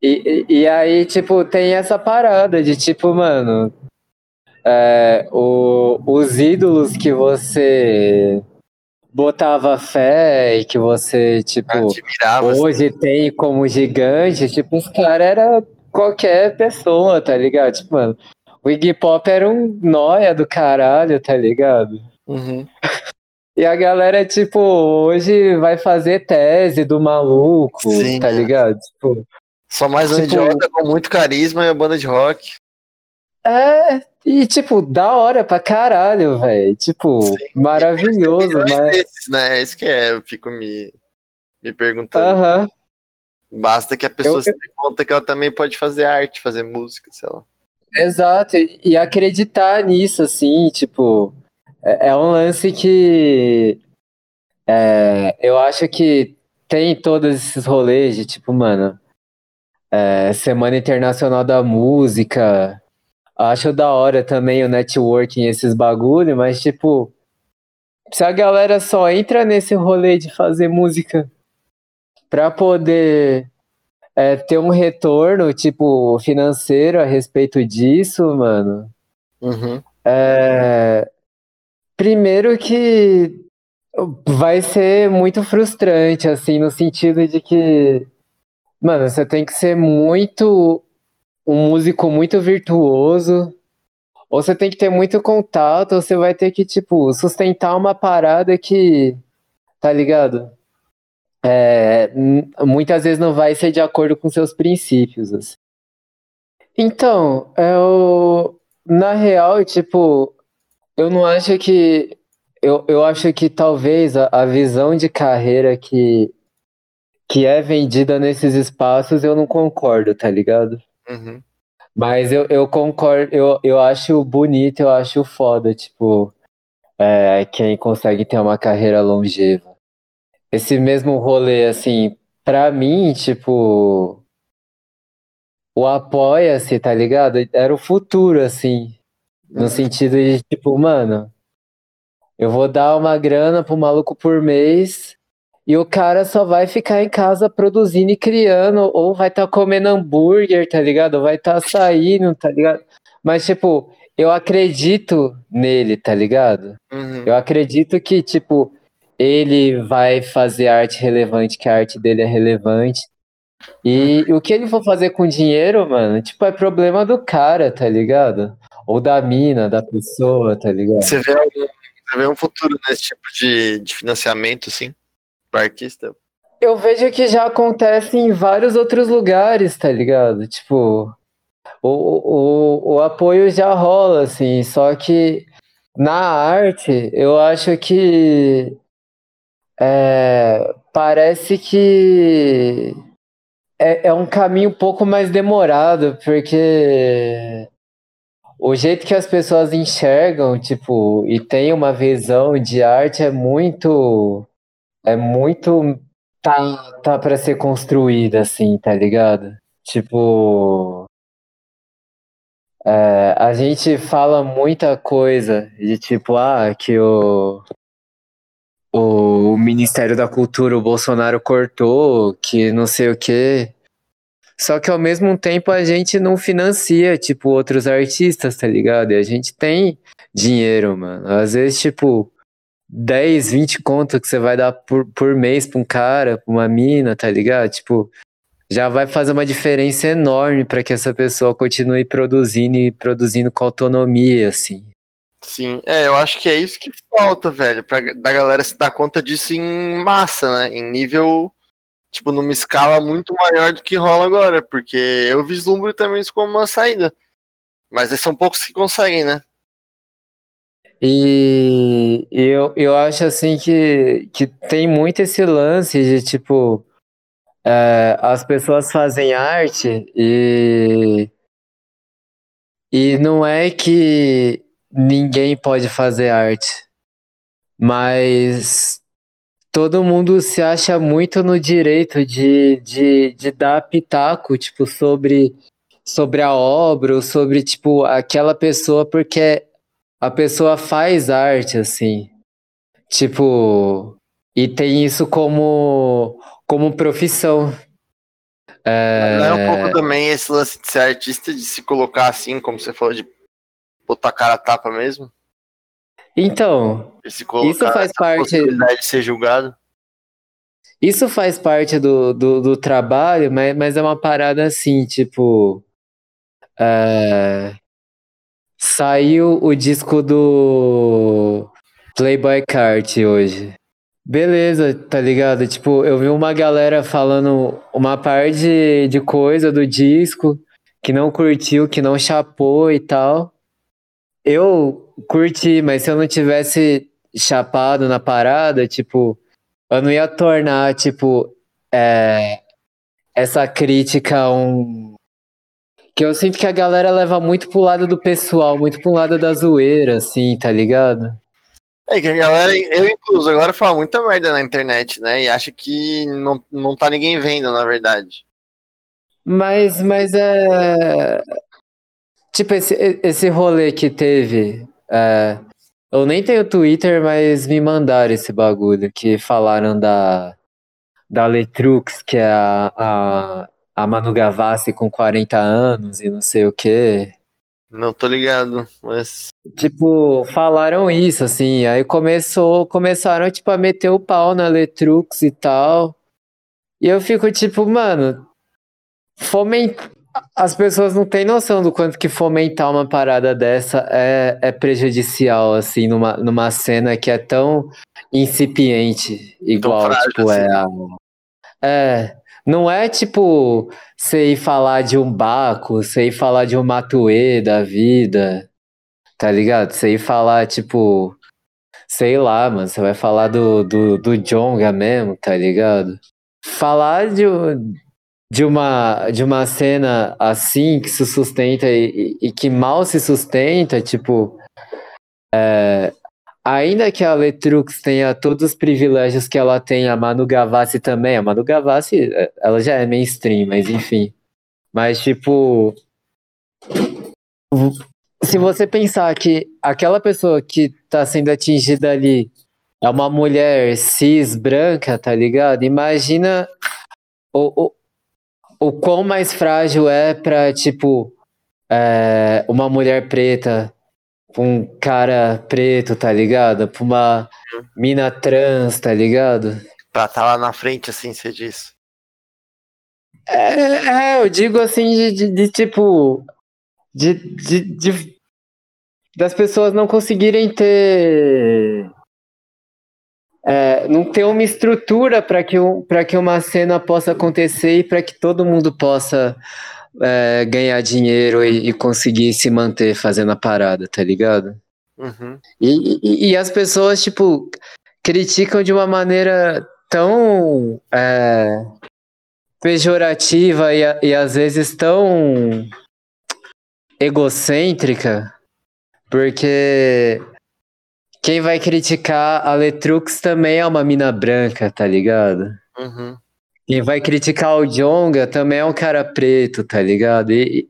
E, e, aí, tipo, tem essa parada de tipo, mano. é, o- os ídolos que você botava fé e que você, tipo, Admirava. hoje tem como gigante, tipo, os caras era qualquer pessoa, tá ligado? Tipo, mano, o Iggy Pop era um nóia do caralho, tá ligado? Uhum. E a galera, tipo, hoje vai fazer tese do maluco, Sim, tá ligado? Tipo, Só mais um Tipo- idiota com muito carisma e a banda de rock. É, e tipo, da hora pra caralho, velho. Tipo, Sim. maravilhoso, mas. desses, né? É isso que é, eu fico me, me perguntando. Aham. Basta que a pessoa Eu- se dê conta que ela também pode fazer arte, fazer música, sei lá. Exato, e e acreditar nisso, assim, tipo, é, é um lance que é, eu acho que tem todos esses rolês de, tipo, mano, é, Semana Internacional da Música, acho da hora também o networking, esses bagulho, mas, tipo, se a galera só entra nesse rolê de fazer música pra poder é, ter um retorno, tipo, financeiro a respeito disso, mano. Uhum. É, primeiro que vai ser muito frustrante, assim, no sentido de que, mano, você tem que ser muito um músico muito virtuoso, ou você tem que ter muito contato, ou você vai ter que, tipo, sustentar uma parada que, tá ligado? É, muitas vezes não vai ser de acordo com seus princípios, assim. Então, eu, na real, tipo, eu não acho que. Eu, eu acho que talvez a, a visão de carreira que, que é vendida nesses espaços eu não concordo, tá ligado? Uhum. Mas eu, eu concordo, eu, eu acho bonito, eu acho foda, tipo, é, quem consegue ter uma carreira longeva. Esse mesmo rolê, assim, pra mim, tipo, o apoia-se, tá ligado? Era o futuro, assim, no Uhum. sentido de, tipo, mano, eu vou dar uma grana pro maluco por mês e o cara só vai ficar em casa produzindo e criando, ou vai estar comendo hambúrguer, tá ligado? Ou vai estar saindo, tá ligado? Mas, tipo, eu acredito nele, tá ligado? Uhum. Eu acredito que, tipo, ele vai fazer arte relevante, que a arte dele é relevante. E o que ele for fazer com dinheiro, mano, tipo, é problema do cara, tá ligado? Ou da mina, da pessoa, tá ligado? Você vê, você vê um futuro nesse tipo de, de financiamento, assim, artista? Eu vejo que já acontece em vários outros lugares, tá ligado? Tipo, o, o, o apoio já rola, assim, só que na arte eu acho que é, parece que é, é um caminho um pouco mais demorado, porque o jeito que as pessoas enxergam, tipo, e tem uma visão de arte é muito. É muito. Tá, tá pra ser construída, assim, tá ligado? Tipo. é, a gente fala muita coisa de tipo, ah, que o. O Ministério da Cultura, o Bolsonaro cortou, que não sei o quê. Só que ao mesmo tempo a gente não financia, tipo, outros artistas, tá ligado? E a gente tem dinheiro, mano. Às vezes, tipo, 10, 20 conto que você vai dar por, por mês pra um cara, pra uma mina, tá ligado? Tipo, já vai fazer uma diferença enorme pra que essa pessoa continue produzindo e produzindo com autonomia, assim. Sim, é, eu acho que é isso que falta, velho, pra da galera se dar conta disso em massa, né? Em nível, tipo, numa escala muito maior do que rola agora, porque eu vislumbro também isso como uma saída. Mas são poucos que conseguem, né? E eu, eu acho assim que, que tem muito esse lance de tipo é, as pessoas fazem arte e, e não é que ninguém pode fazer arte, mas todo mundo se acha muito no direito de, de, de dar pitaco, tipo, sobre, sobre a obra ou sobre, tipo, aquela pessoa, porque a pessoa faz arte, assim. Tipo, e tem isso como, como profissão. É, Não é um pouco também esse lance de ser artista, de se colocar assim, como você falou, de botar a cara a tapa mesmo? Então, isso faz parte. possibilidade de ser julgado. Isso faz parte do, do, do trabalho, mas, mas é uma parada assim, tipo. é, Saiu o disco do Playboy Kart hoje. Beleza, tá ligado? Tipo, eu vi uma galera falando uma parte de, coisa do disco que não curtiu, que não chapou e tal. Eu curti, mas se eu não tivesse chapado na parada, tipo, eu não ia tornar, tipo, é, essa crítica um. Que eu sinto que a galera leva muito pro lado do pessoal, muito pro lado da zoeira, assim, tá ligado? É que a galera, eu incluso, agora fala muita merda na internet, né? E acha que não, não tá ninguém vendo, na verdade. Mas, mas é. Tipo, esse, esse rolê que teve. é, eu nem tenho Twitter, mas me mandaram esse bagulho. Que falaram da. Da Letrux, que é a, a, a Manu Gavassi com 40 anos e não sei o quê. Não tô ligado, mas. Tipo, falaram isso, assim. Aí começou, começaram, tipo, a meter o pau na Letrux e tal. E eu fico, tipo, mano, fomentar. As pessoas não têm noção do quanto que fomentar uma parada dessa é, é prejudicial, assim, numa, numa cena que é tão incipiente, igual, frágil, tipo, é a. É. Não é tipo ir falar de um Baco, ir falar de um Matuê da vida, tá ligado? Ir falar, tipo, sei lá, mano, você vai falar do, do, do Jonga mesmo, tá ligado? Falar de, de, uma, de uma cena assim que se sustenta e, e- e que mal se sustenta, tipo. é, ainda que a Letrux tenha todos os privilégios que ela tem, a Manu Gavassi também. A Manu Gavassi, é, ela já é mainstream, mas enfim. Mas, tipo. Se você pensar que aquela pessoa que tá sendo atingida ali é uma mulher cis, branca, tá ligado? Imagina o, o, o quão mais frágil é pra, tipo, é, uma mulher preta, um cara preto, tá ligado? Pra uma mina trans, tá ligado? Pra tá lá na frente, assim, você diz. É, é, eu digo assim, de, de- de, tipo. De, de, de- das pessoas não conseguirem ter. é, não ter uma estrutura para que, um, pra que uma cena possa acontecer e para que todo mundo possa é, ganhar dinheiro e, e conseguir se manter fazendo a parada, tá ligado? Uhum. E, e, e as pessoas, tipo, criticam de uma maneira tão é, pejorativa e, e às vezes tão egocêntrica, porque quem vai criticar a Letrux também é uma mina branca, tá ligado? Uhum. Quem vai criticar o Jonga também é um cara preto, tá ligado? E,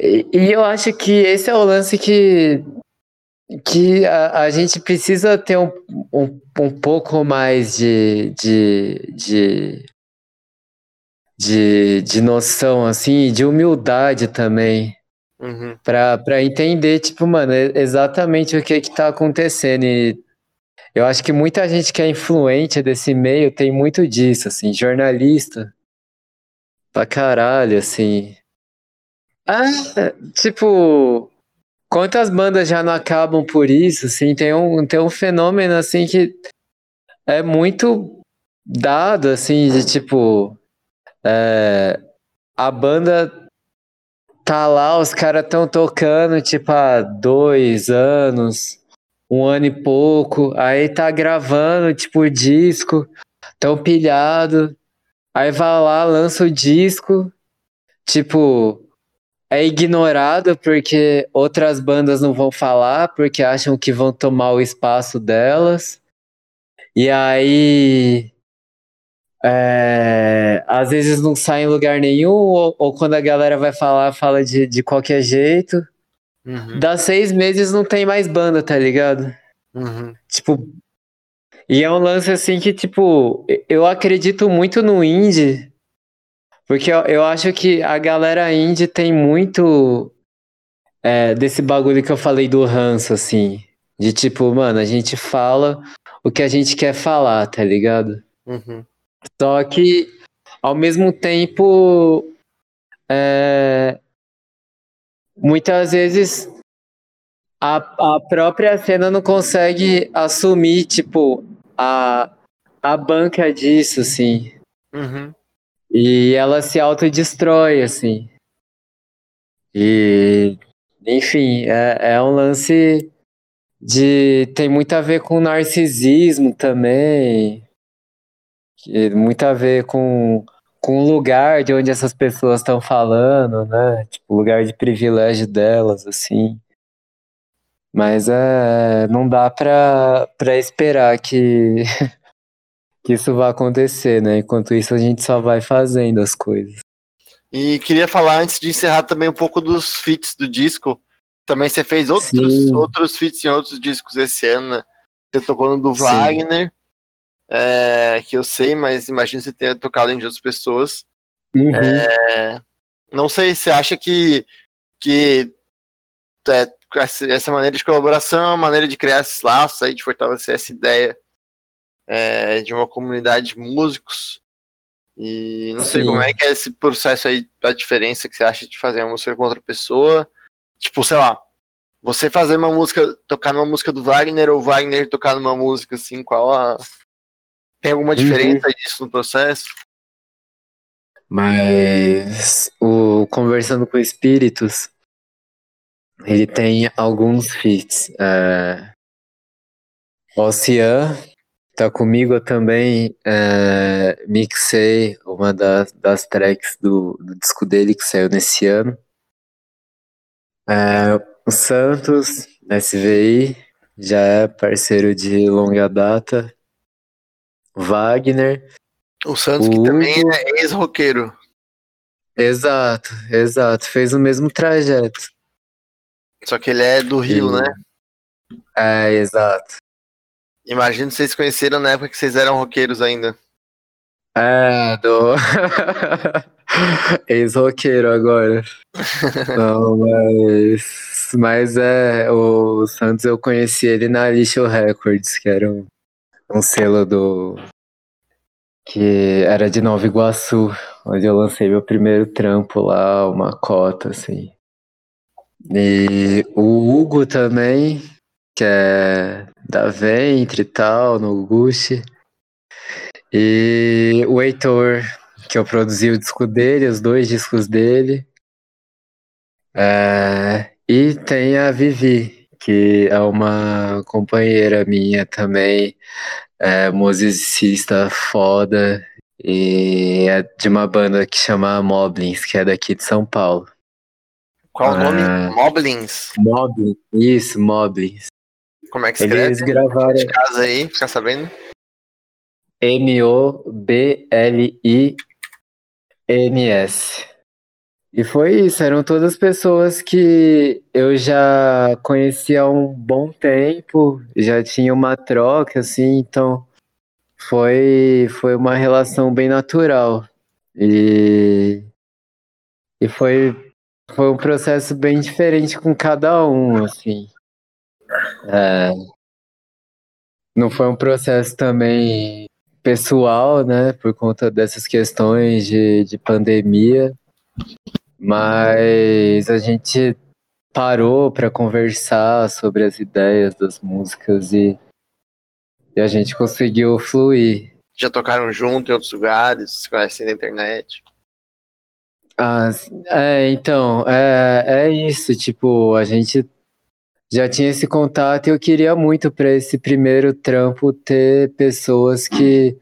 e, e eu acho que esse é o lance que, que a, a gente precisa ter um, um, um pouco mais de, de, de, de, de noção, assim, de humildade também. Uhum. Pra, pra entender, tipo, mano, exatamente o que que tá acontecendo. E eu acho que muita gente que é influente desse meio tem muito disso, assim, jornalista. Pra caralho, assim. Ah, tipo, quantas bandas já não acabam por isso, assim, tem um, tem um fenômeno, assim, que é muito dado, assim, de tipo, é, a banda tá lá, os caras tão tocando, tipo, há dois anos, um ano e pouco, aí tá gravando, tipo, disco, tão pilhado, aí vai lá, lança o disco, tipo, é ignorado porque outras bandas não vão falar, porque acham que vão tomar o espaço delas, e aí... É, às vezes não sai em lugar nenhum, ou, ou quando a galera vai falar, fala de, de qualquer jeito. Uhum. Dá seis meses não tem mais banda, tá ligado? Uhum. Tipo. E é um lance assim que, tipo, eu acredito muito no indie, porque eu, eu acho que a galera indie tem muito é, desse bagulho que eu falei do ranço, assim. De tipo, mano, a gente fala o que a gente quer falar, tá ligado? Uhum. Só que, ao mesmo tempo, é, muitas vezes a, a própria cena não consegue assumir, tipo, a, a banca disso, assim. Uhum. E ela se autodestrói, assim. E, enfim, é, é um lance de. Tem muito a ver com narcisismo também. Que, muito a ver com, com o lugar de onde essas pessoas estão falando, né? Tipo, o lugar de privilégio delas, assim. Mas é, não dá pra, pra esperar que, que isso vá acontecer, né? Enquanto isso, a gente só vai fazendo as coisas. E queria falar antes de encerrar também um pouco dos feats do disco. Também você fez outros, Sim. outros feats em outros discos esse ano. né? Você tocou no do Sim. Wagner, é, que eu sei, mas imagino você tenha tocado em de outras pessoas. Uhum. É, não sei, você acha que, que é, essa maneira de colaboração é uma maneira de criar esses laços aí, de fortalecer essa ideia é, de uma comunidade de músicos? E não sei Sim. como é que é esse processo aí, a diferença que você acha de fazer uma música com outra pessoa. Tipo, sei lá, você fazer uma música, tocar numa música do Wagner ou Wagner tocar numa música assim, qual a. Tem alguma diferença disso no processo? Mas o Conversando com Espíritos, ele tem alguns feats. É, o Ocean tá comigo, eu também é, mixei uma das, das tracks do, do disco dele que saiu nesse ano. É, o Santos, SVI, já é parceiro de longa data. Wagner, O Santos, que O também Hugo- é ex-roqueiro. exato, exato, fez o mesmo trajeto. Só que ele é do Rio, E- né? É, exato. Imagino que vocês conheceram na época que vocês eram roqueiros ainda. É, do. Ex-roqueiro agora. Não, mas. Mas é, o Santos eu conheci ele na Lixo Records, que era um, um selo do. que era de Nova Iguaçu, onde eu lancei meu primeiro trampo lá, uma cota, assim. E o Hugo também, que é da Ventre e tal, no Gucci. E o Heitor, que eu produzi o disco dele, os dois discos dele. É, e tem a Vivi, que é uma companheira minha também, é, musicista foda, e é de uma banda que chama Moblins, que é daqui de São Paulo. Qual o nome? Ah. Moblins. Moblins, isso, Moblins. Como é que escreve? Eles gravaram De casa aí, fica sabendo? M-O-B-L-I-N-S. E foi isso, eram todas pessoas que eu já conhecia há um bom tempo, já tinha uma troca, assim, então foi, foi uma relação bem natural. E, e foi, foi um processo bem diferente com cada um, assim. É, não foi um processo também pessoal, né, por conta dessas questões de, de pandemia, mas a gente parou para conversar sobre as ideias das músicas e, e a gente conseguiu fluir. Já tocaram junto em outros lugares, se conhecem na internet. Ah, é, então, é, é isso, tipo, a gente já tinha esse contato e eu queria muito para esse primeiro trampo ter pessoas que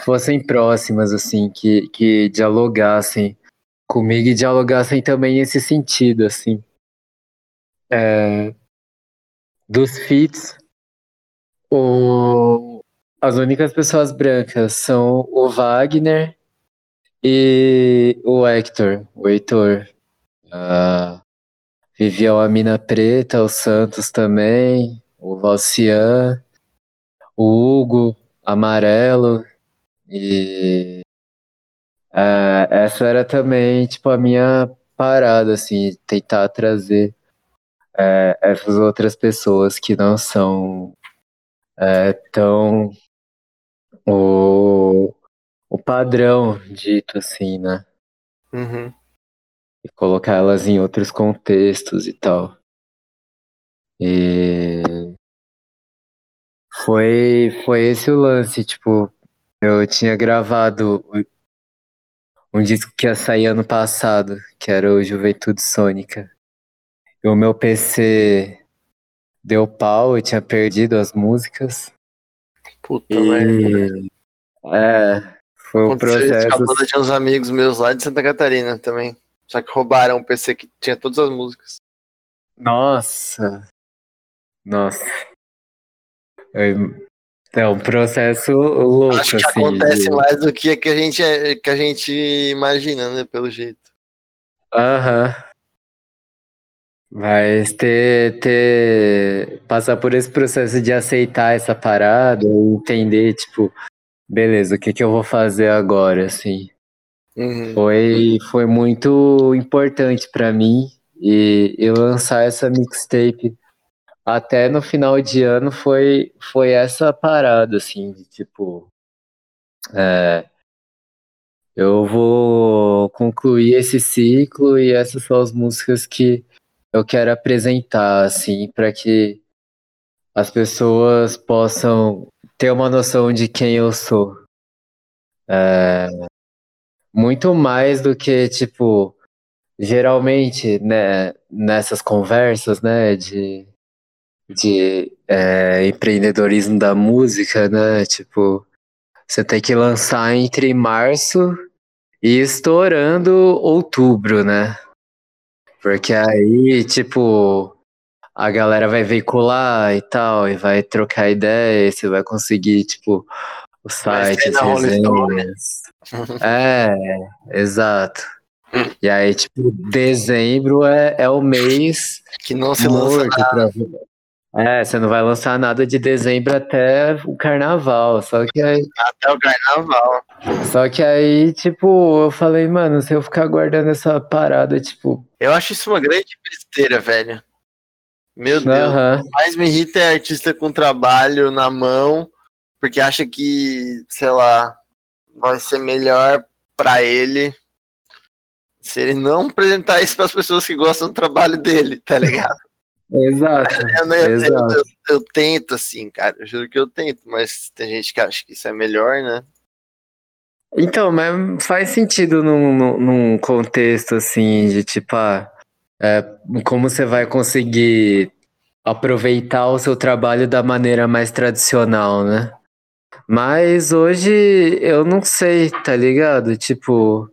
fossem próximas, assim, que, que dialogassem comigo e dialogassem também nesse sentido, assim. É, dos feats, o, as únicas pessoas brancas são o Wagner e o Hector, o Heitor. Ah, a Mina Preta, o Santos também, o Valcian, o Hugo, Amarelo. E é, essa era também, tipo, a minha parada, assim, tentar trazer é, essas outras pessoas que não são é, tão o, o padrão dito assim, né? Uhum. E colocar elas em outros contextos e tal. E foi, foi esse o lance, tipo, eu tinha gravado um disco que ia sair ano passado, que era o Juventude Sônica. E o meu PC deu pau, eu tinha perdido as músicas. Puta merda. E é, foi um Aconteceu isso processo. com a banda de uns amigos meus lá de Santa Catarina também. Só que roubaram um PC que tinha todas as músicas. Nossa. Nossa. É é um processo louco, Acho que assim. acontece de- mais do que, que, a gente, é- que a gente imagina, né? Pelo jeito. Aham. Mas ter, ter. Passar por esse processo de aceitar essa parada entender, tipo, beleza, o que que eu vou fazer agora, assim. Uhum. Foi, foi muito importante pra mim e, e lançar essa mixtape até no final de ano foi, foi essa parada, assim, de tipo. é, eu vou concluir esse ciclo e essas são as músicas que eu quero apresentar, assim, para que as pessoas possam ter uma noção de quem eu sou. É, muito mais do que, tipo, geralmente, né, nessas conversas, né, de, de é, empreendedorismo da música, né, tipo, você tem que lançar entre março e estourando outubro, né? Porque aí, tipo, a galera vai veicular e tal, e vai trocar ideia, e você vai conseguir, tipo, na Rolling Stone. resenhas. É, exato. E aí, tipo, dezembro é, é o mês Que não se lança morto nada. pra... É, você não vai lançar nada de dezembro até o carnaval. Só que aí, até o carnaval. só que aí, tipo, eu falei, mano, se eu ficar guardando essa parada, tipo, Eu acho isso uma grande besteira, velho. Meu Deus. O que mais me irrita é artista com trabalho na mão, porque acha que, sei lá, vai ser melhor pra ele se ele não apresentar isso pras pessoas que gostam do trabalho dele, tá ligado? Exato, Eu, exato. eu- eu tento, assim, cara, eu juro que eu tento, mas tem gente que acha que isso é melhor, né? Então, mas faz sentido num, num- num contexto assim de tipo, ah, é, como você vai conseguir aproveitar o seu trabalho da maneira mais tradicional, né? Mas hoje eu não sei, tá ligado? Tipo,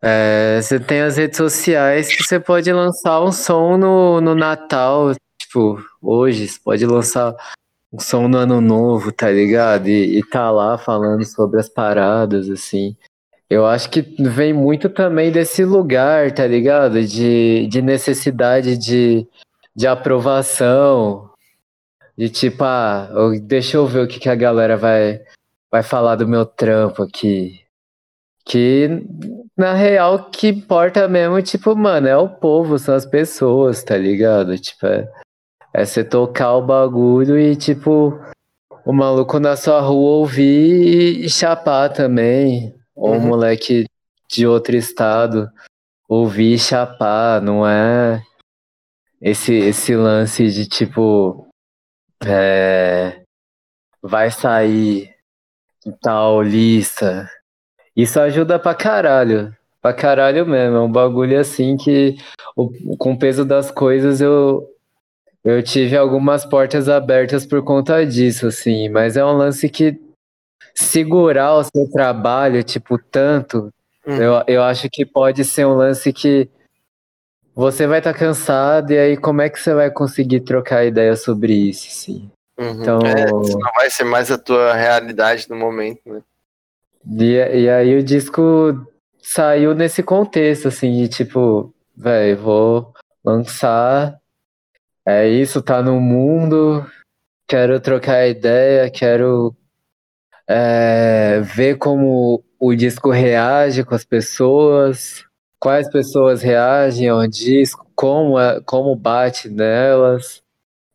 é, você tem as redes sociais que você pode lançar um som no, no Natal, tipo, hoje você pode lançar um som no ano novo, tá ligado? E, e tá lá falando sobre as paradas, assim. Eu acho que vem muito também desse lugar, tá ligado? De, de necessidade de, de aprovação, de tipo, ah, deixa eu ver o que, que a galera vai, vai falar do meu trampo aqui. Que, na real, o que importa mesmo, tipo, mano, é o povo, são as pessoas, tá ligado? Tipo, é, é você tocar o bagulho e, tipo, o maluco na sua rua ouvir e, chapar também. Ou um Uhum. moleque de outro estado ouvir e chapar, não é esse, esse lance de, tipo, é, vai sair tal lista. Isso ajuda pra caralho. Pra caralho mesmo. É um bagulho assim que, o- com o peso das coisas, eu, eu tive algumas portas abertas por conta disso, assim. Mas é um lance que segurar o seu trabalho, tipo, tanto, Uhum. eu, eu acho que pode ser um lance que você vai estar cansado e aí como é que você vai conseguir trocar ideia sobre isso, assim. Uhum. Então- É, isso não vai ser mais a tua realidade no momento, né? E, e aí o disco saiu nesse contexto, assim, de tipo, velho, vou lançar, é isso, tá no mundo, quero trocar ideia, quero é, ver como o disco reage com as pessoas, quais pessoas reagem ao disco, como, é, como bate nelas.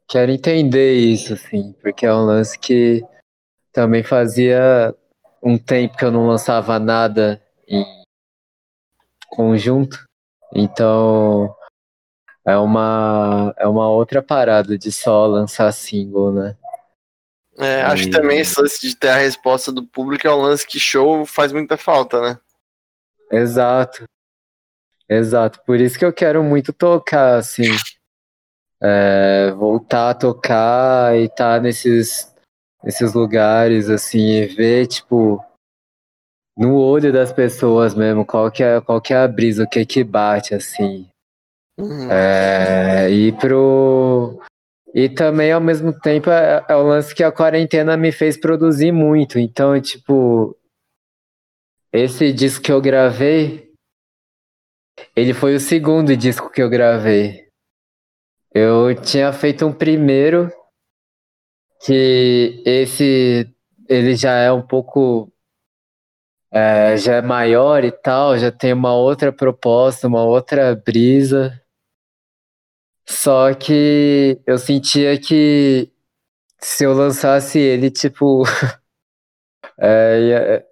Quero entender isso, assim, porque é um lance que também fazia um tempo que eu não lançava nada em conjunto. Então é uma, é uma outra parada de só lançar single, né? É, acho que também esse lance de ter a resposta do público é um lance que show faz muita falta, né? Exato. Exato. Por isso que eu quero muito tocar, assim. É, voltar a tocar e estar tá nesses, nesses lugares, assim, e ver, tipo, no olho das pessoas mesmo, qual que é, qual que é a brisa, o que que bate, assim. Uhum. É, e pro. E também, ao mesmo tempo, é, é o lance que a quarentena me fez produzir muito. Então, tipo, esse disco que eu gravei, ele foi o segundo disco que eu gravei. Eu tinha feito um primeiro, que esse ele já é um pouco é, já é maior e tal, já tem uma outra proposta, uma outra brisa. Só que eu sentia que se eu lançasse ele, tipo, é, ia,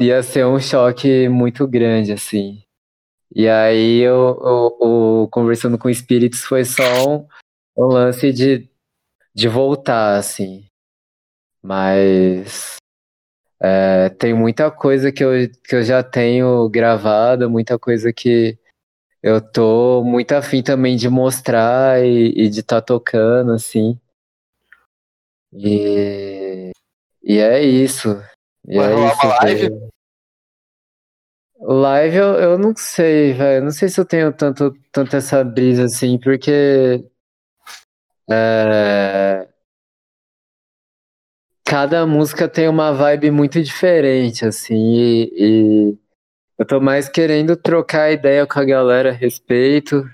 ia ser um choque muito grande, assim. E aí eu, eu, eu conversando com espíritos foi só um, um lance de, de voltar, assim. Mas é, tem muita coisa que eu, que eu já tenho gravado, muita coisa que eu tô muito afim também de mostrar e, e de estar tá tocando, assim. E, e é isso. E Vai é isso, live? Live eu, eu não sei, velho. Não sei se eu tenho tanto, tanto essa brisa assim, porque. É, cada música tem uma vibe muito diferente, assim, e, e eu tô mais querendo trocar ideia com a galera a respeito.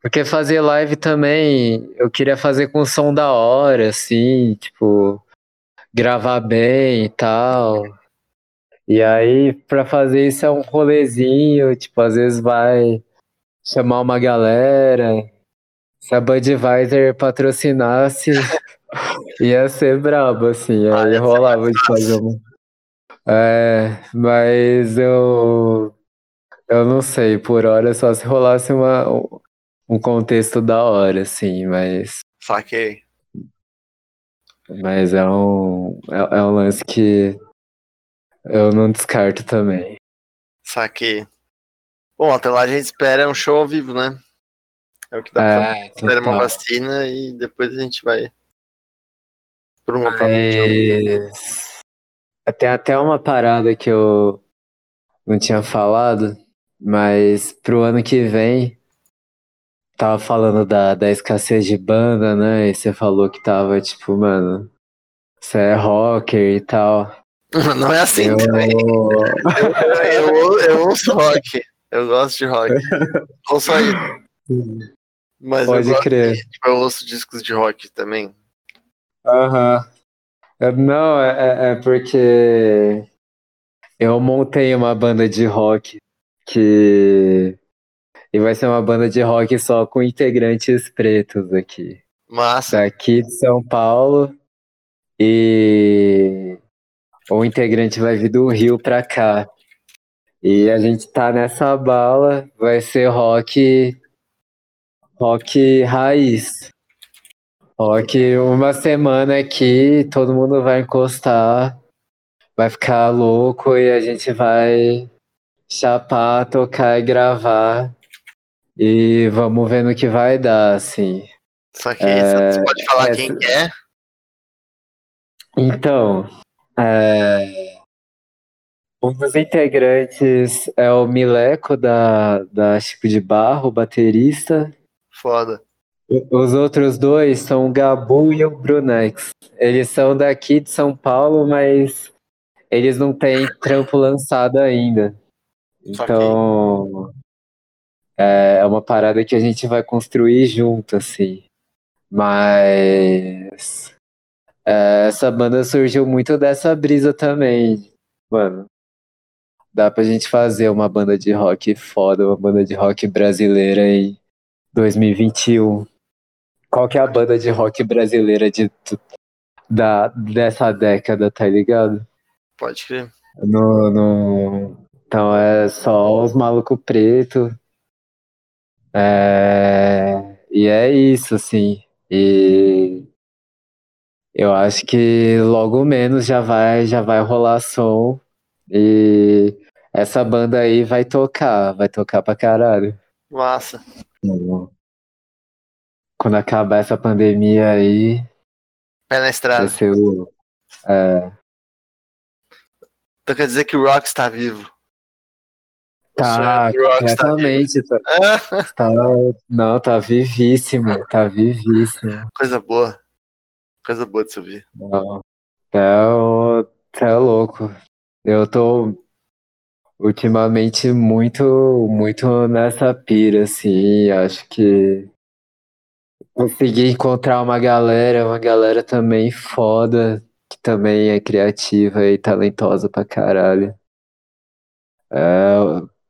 Porque fazer live também, eu queria fazer com som da hora, assim, tipo, gravar bem e tal. E aí, pra fazer isso é um rolezinho, tipo, às vezes vai chamar uma galera. Se a Budweiser patrocinasse, ia ser brabo, assim, aí rolava de fazer uma. É, mas eu. Eu não sei, por hora só se rolasse uma, um contexto da hora, assim, mas. Saquei. Mas é um, é, é um lance que eu não descarto também. Saquei. Bom, até lá a gente espera um show ao vivo, né? É o que dá pra fazer. É, uma vacina e depois a gente vai. Por uma Mas... Tem até uma parada que eu não tinha falado, mas pro ano que vem, tava falando da, da escassez de banda, né? E você falou que tava tipo, mano, você é rocker e tal. Não é assim eu... também. Eu, eu, eu, ouço rock. Eu gosto de rock. Ouço aí. Mas Pode eu crer. De, tipo, eu ouço discos de rock também. Aham. É, não, é, é, é porque eu montei uma banda de rock que. E vai ser uma banda de rock só com integrantes pretos aqui. Massa. Daqui de São Paulo. E o integrante vai vir do Rio pra cá. E a gente tá nessa bala, vai ser rock. Rock raiz. Rock uma semana aqui, todo mundo vai encostar, vai ficar louco e a gente vai chapar, tocar e gravar. E vamos ver no que vai dar, assim. Só que é, você pode falar é, quem é? Então, é, um dos integrantes é o Mileco da, da Chico de Barro, baterista. Foda. Os outros dois são o Gabu e o Brunex. Eles são daqui de São Paulo, mas eles não têm trampo lançado ainda. Então é uma parada que a gente vai construir junto, assim. Mas é, essa banda surgiu muito dessa brisa também, mano. dá pra gente fazer uma banda de rock foda, uma banda de rock brasileira em 2021. Qual que é a banda de rock brasileira de, da, dessa década, tá ligado? Pode crer. No, no... Então é só os malucos preto. É... E é isso, assim. E eu acho que logo menos já vai, já vai rolar som. E essa banda aí vai tocar, vai tocar pra caralho. Massa. Quando acabar essa pandemia aí, Pé na estrada. vai ser o. É, Então quer dizer que o Rock está vivo. tá, está completamente. Tá, Ah, tá- não, tá vivíssimo, tá vivíssimo. coisa boa. Coisa boa de se ouvir. Não, tá, o- tá louco. Eu tô ultimamente muito, muito nessa pira, assim. Acho que consegui encontrar uma galera, uma galera também foda, que também é criativa e talentosa pra caralho. É,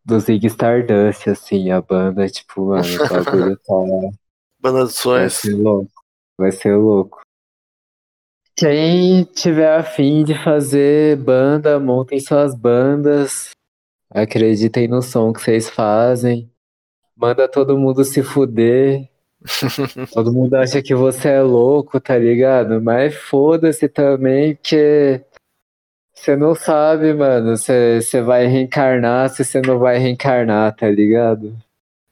do Zig Stardust, assim, a banda, tipo, mano, o bagulho tá. Banda dos Vai sonhos. ser louco. Vai ser louco. Quem tiver afim de fazer banda, montem suas bandas. Acreditem no som que vocês fazem. Manda todo mundo se fuder. Todo mundo acha que você é louco, tá ligado? Mas foda-se também, porque você não sabe, mano. Você você vai reencarnar se você não vai reencarnar, tá ligado?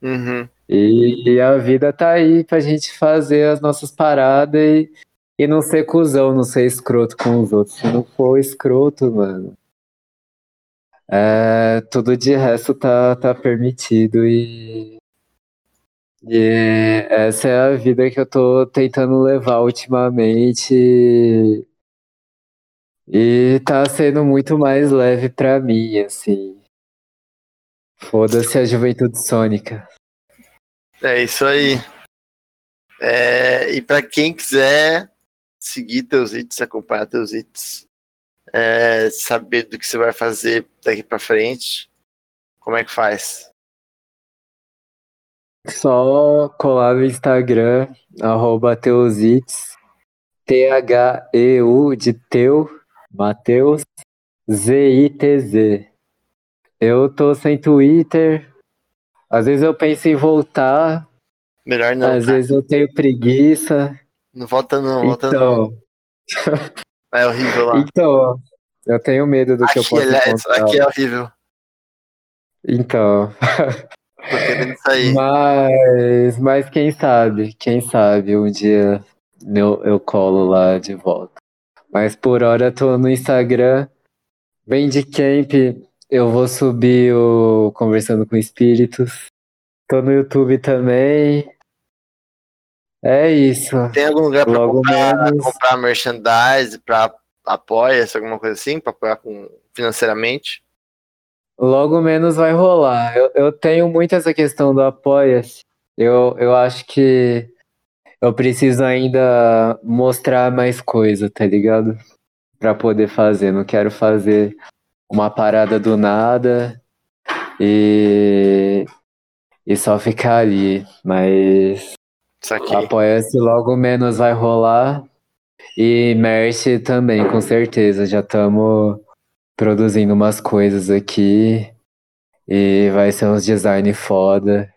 Uhum. E, e a vida tá aí pra gente fazer as nossas paradas e, e não ser cuzão, não ser escroto com os outros. Se não for escroto, mano, é, tudo de resto tá, tá permitido e, e essa é a vida que eu tô tentando levar ultimamente e tá sendo muito mais leve pra mim, assim. Foda-se a juventude sônica. É isso aí. É, e para quem quiser seguir teus hits, acompanhar teus hits, é, saber do que você vai fazer daqui para frente, como é que faz? Só colar no Instagram, arroba teusits, T-H-E-U de teu, Mateus, Z-I-T-Z. Eu tô sem Twitter, às vezes eu penso em voltar, Melhor não, às cara. vezes eu tenho preguiça. não volta não, volta não. É horrível lá. então, eu tenho medo do que eu Aqui, posso aliás, encontrar. aqui é horrível. Então, Tô querendo sair. mas, mas quem sabe, quem sabe um dia eu, eu colo lá de volta. Mas por hora tô no Instagram, Bandcamp, eu vou subir o Conversando com Espíritos. Tô no YouTube também. É isso. Tem algum lugar para comprar, menos. comprar merchandise, para apoia-se, alguma coisa assim, para apoiar com, financeiramente? Logo menos vai rolar. Eu, eu tenho muito essa questão do apoia-se. Eu, eu acho que eu preciso ainda mostrar mais coisa, tá ligado? Pra poder fazer. Não quero fazer uma parada do nada e, e só ficar ali. Mas. Apoia-se logo menos vai rolar. E merch também, com certeza. Já estamos produzindo umas coisas aqui. E vai ser uns design foda.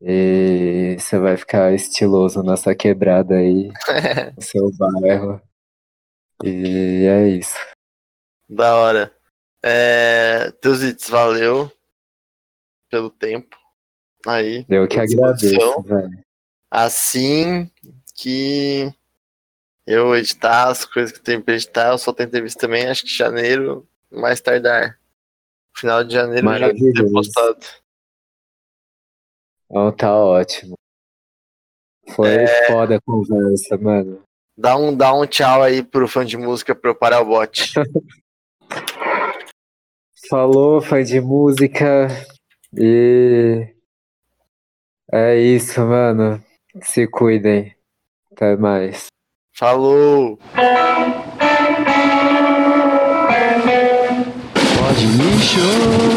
E você vai ficar estiloso nessa quebrada aí, no seu bairro. E é isso. Da hora. É, teus hits, valeu pelo tempo. Aí. Eu que agradeço, velho. Assim que eu editar as coisas que tem pra editar, eu só tenho entrevista também, acho que janeiro, mais tardar. Final de janeiro já ter postado. Então tá ótimo. Foi É. foda a conversa, mano. Dá um, dá um tchau aí pro fã de música pra eu parar o bot. Falou, fã de música. E é isso, mano. Se cuidem. Até mais. Falou! Pode lixo. lixo.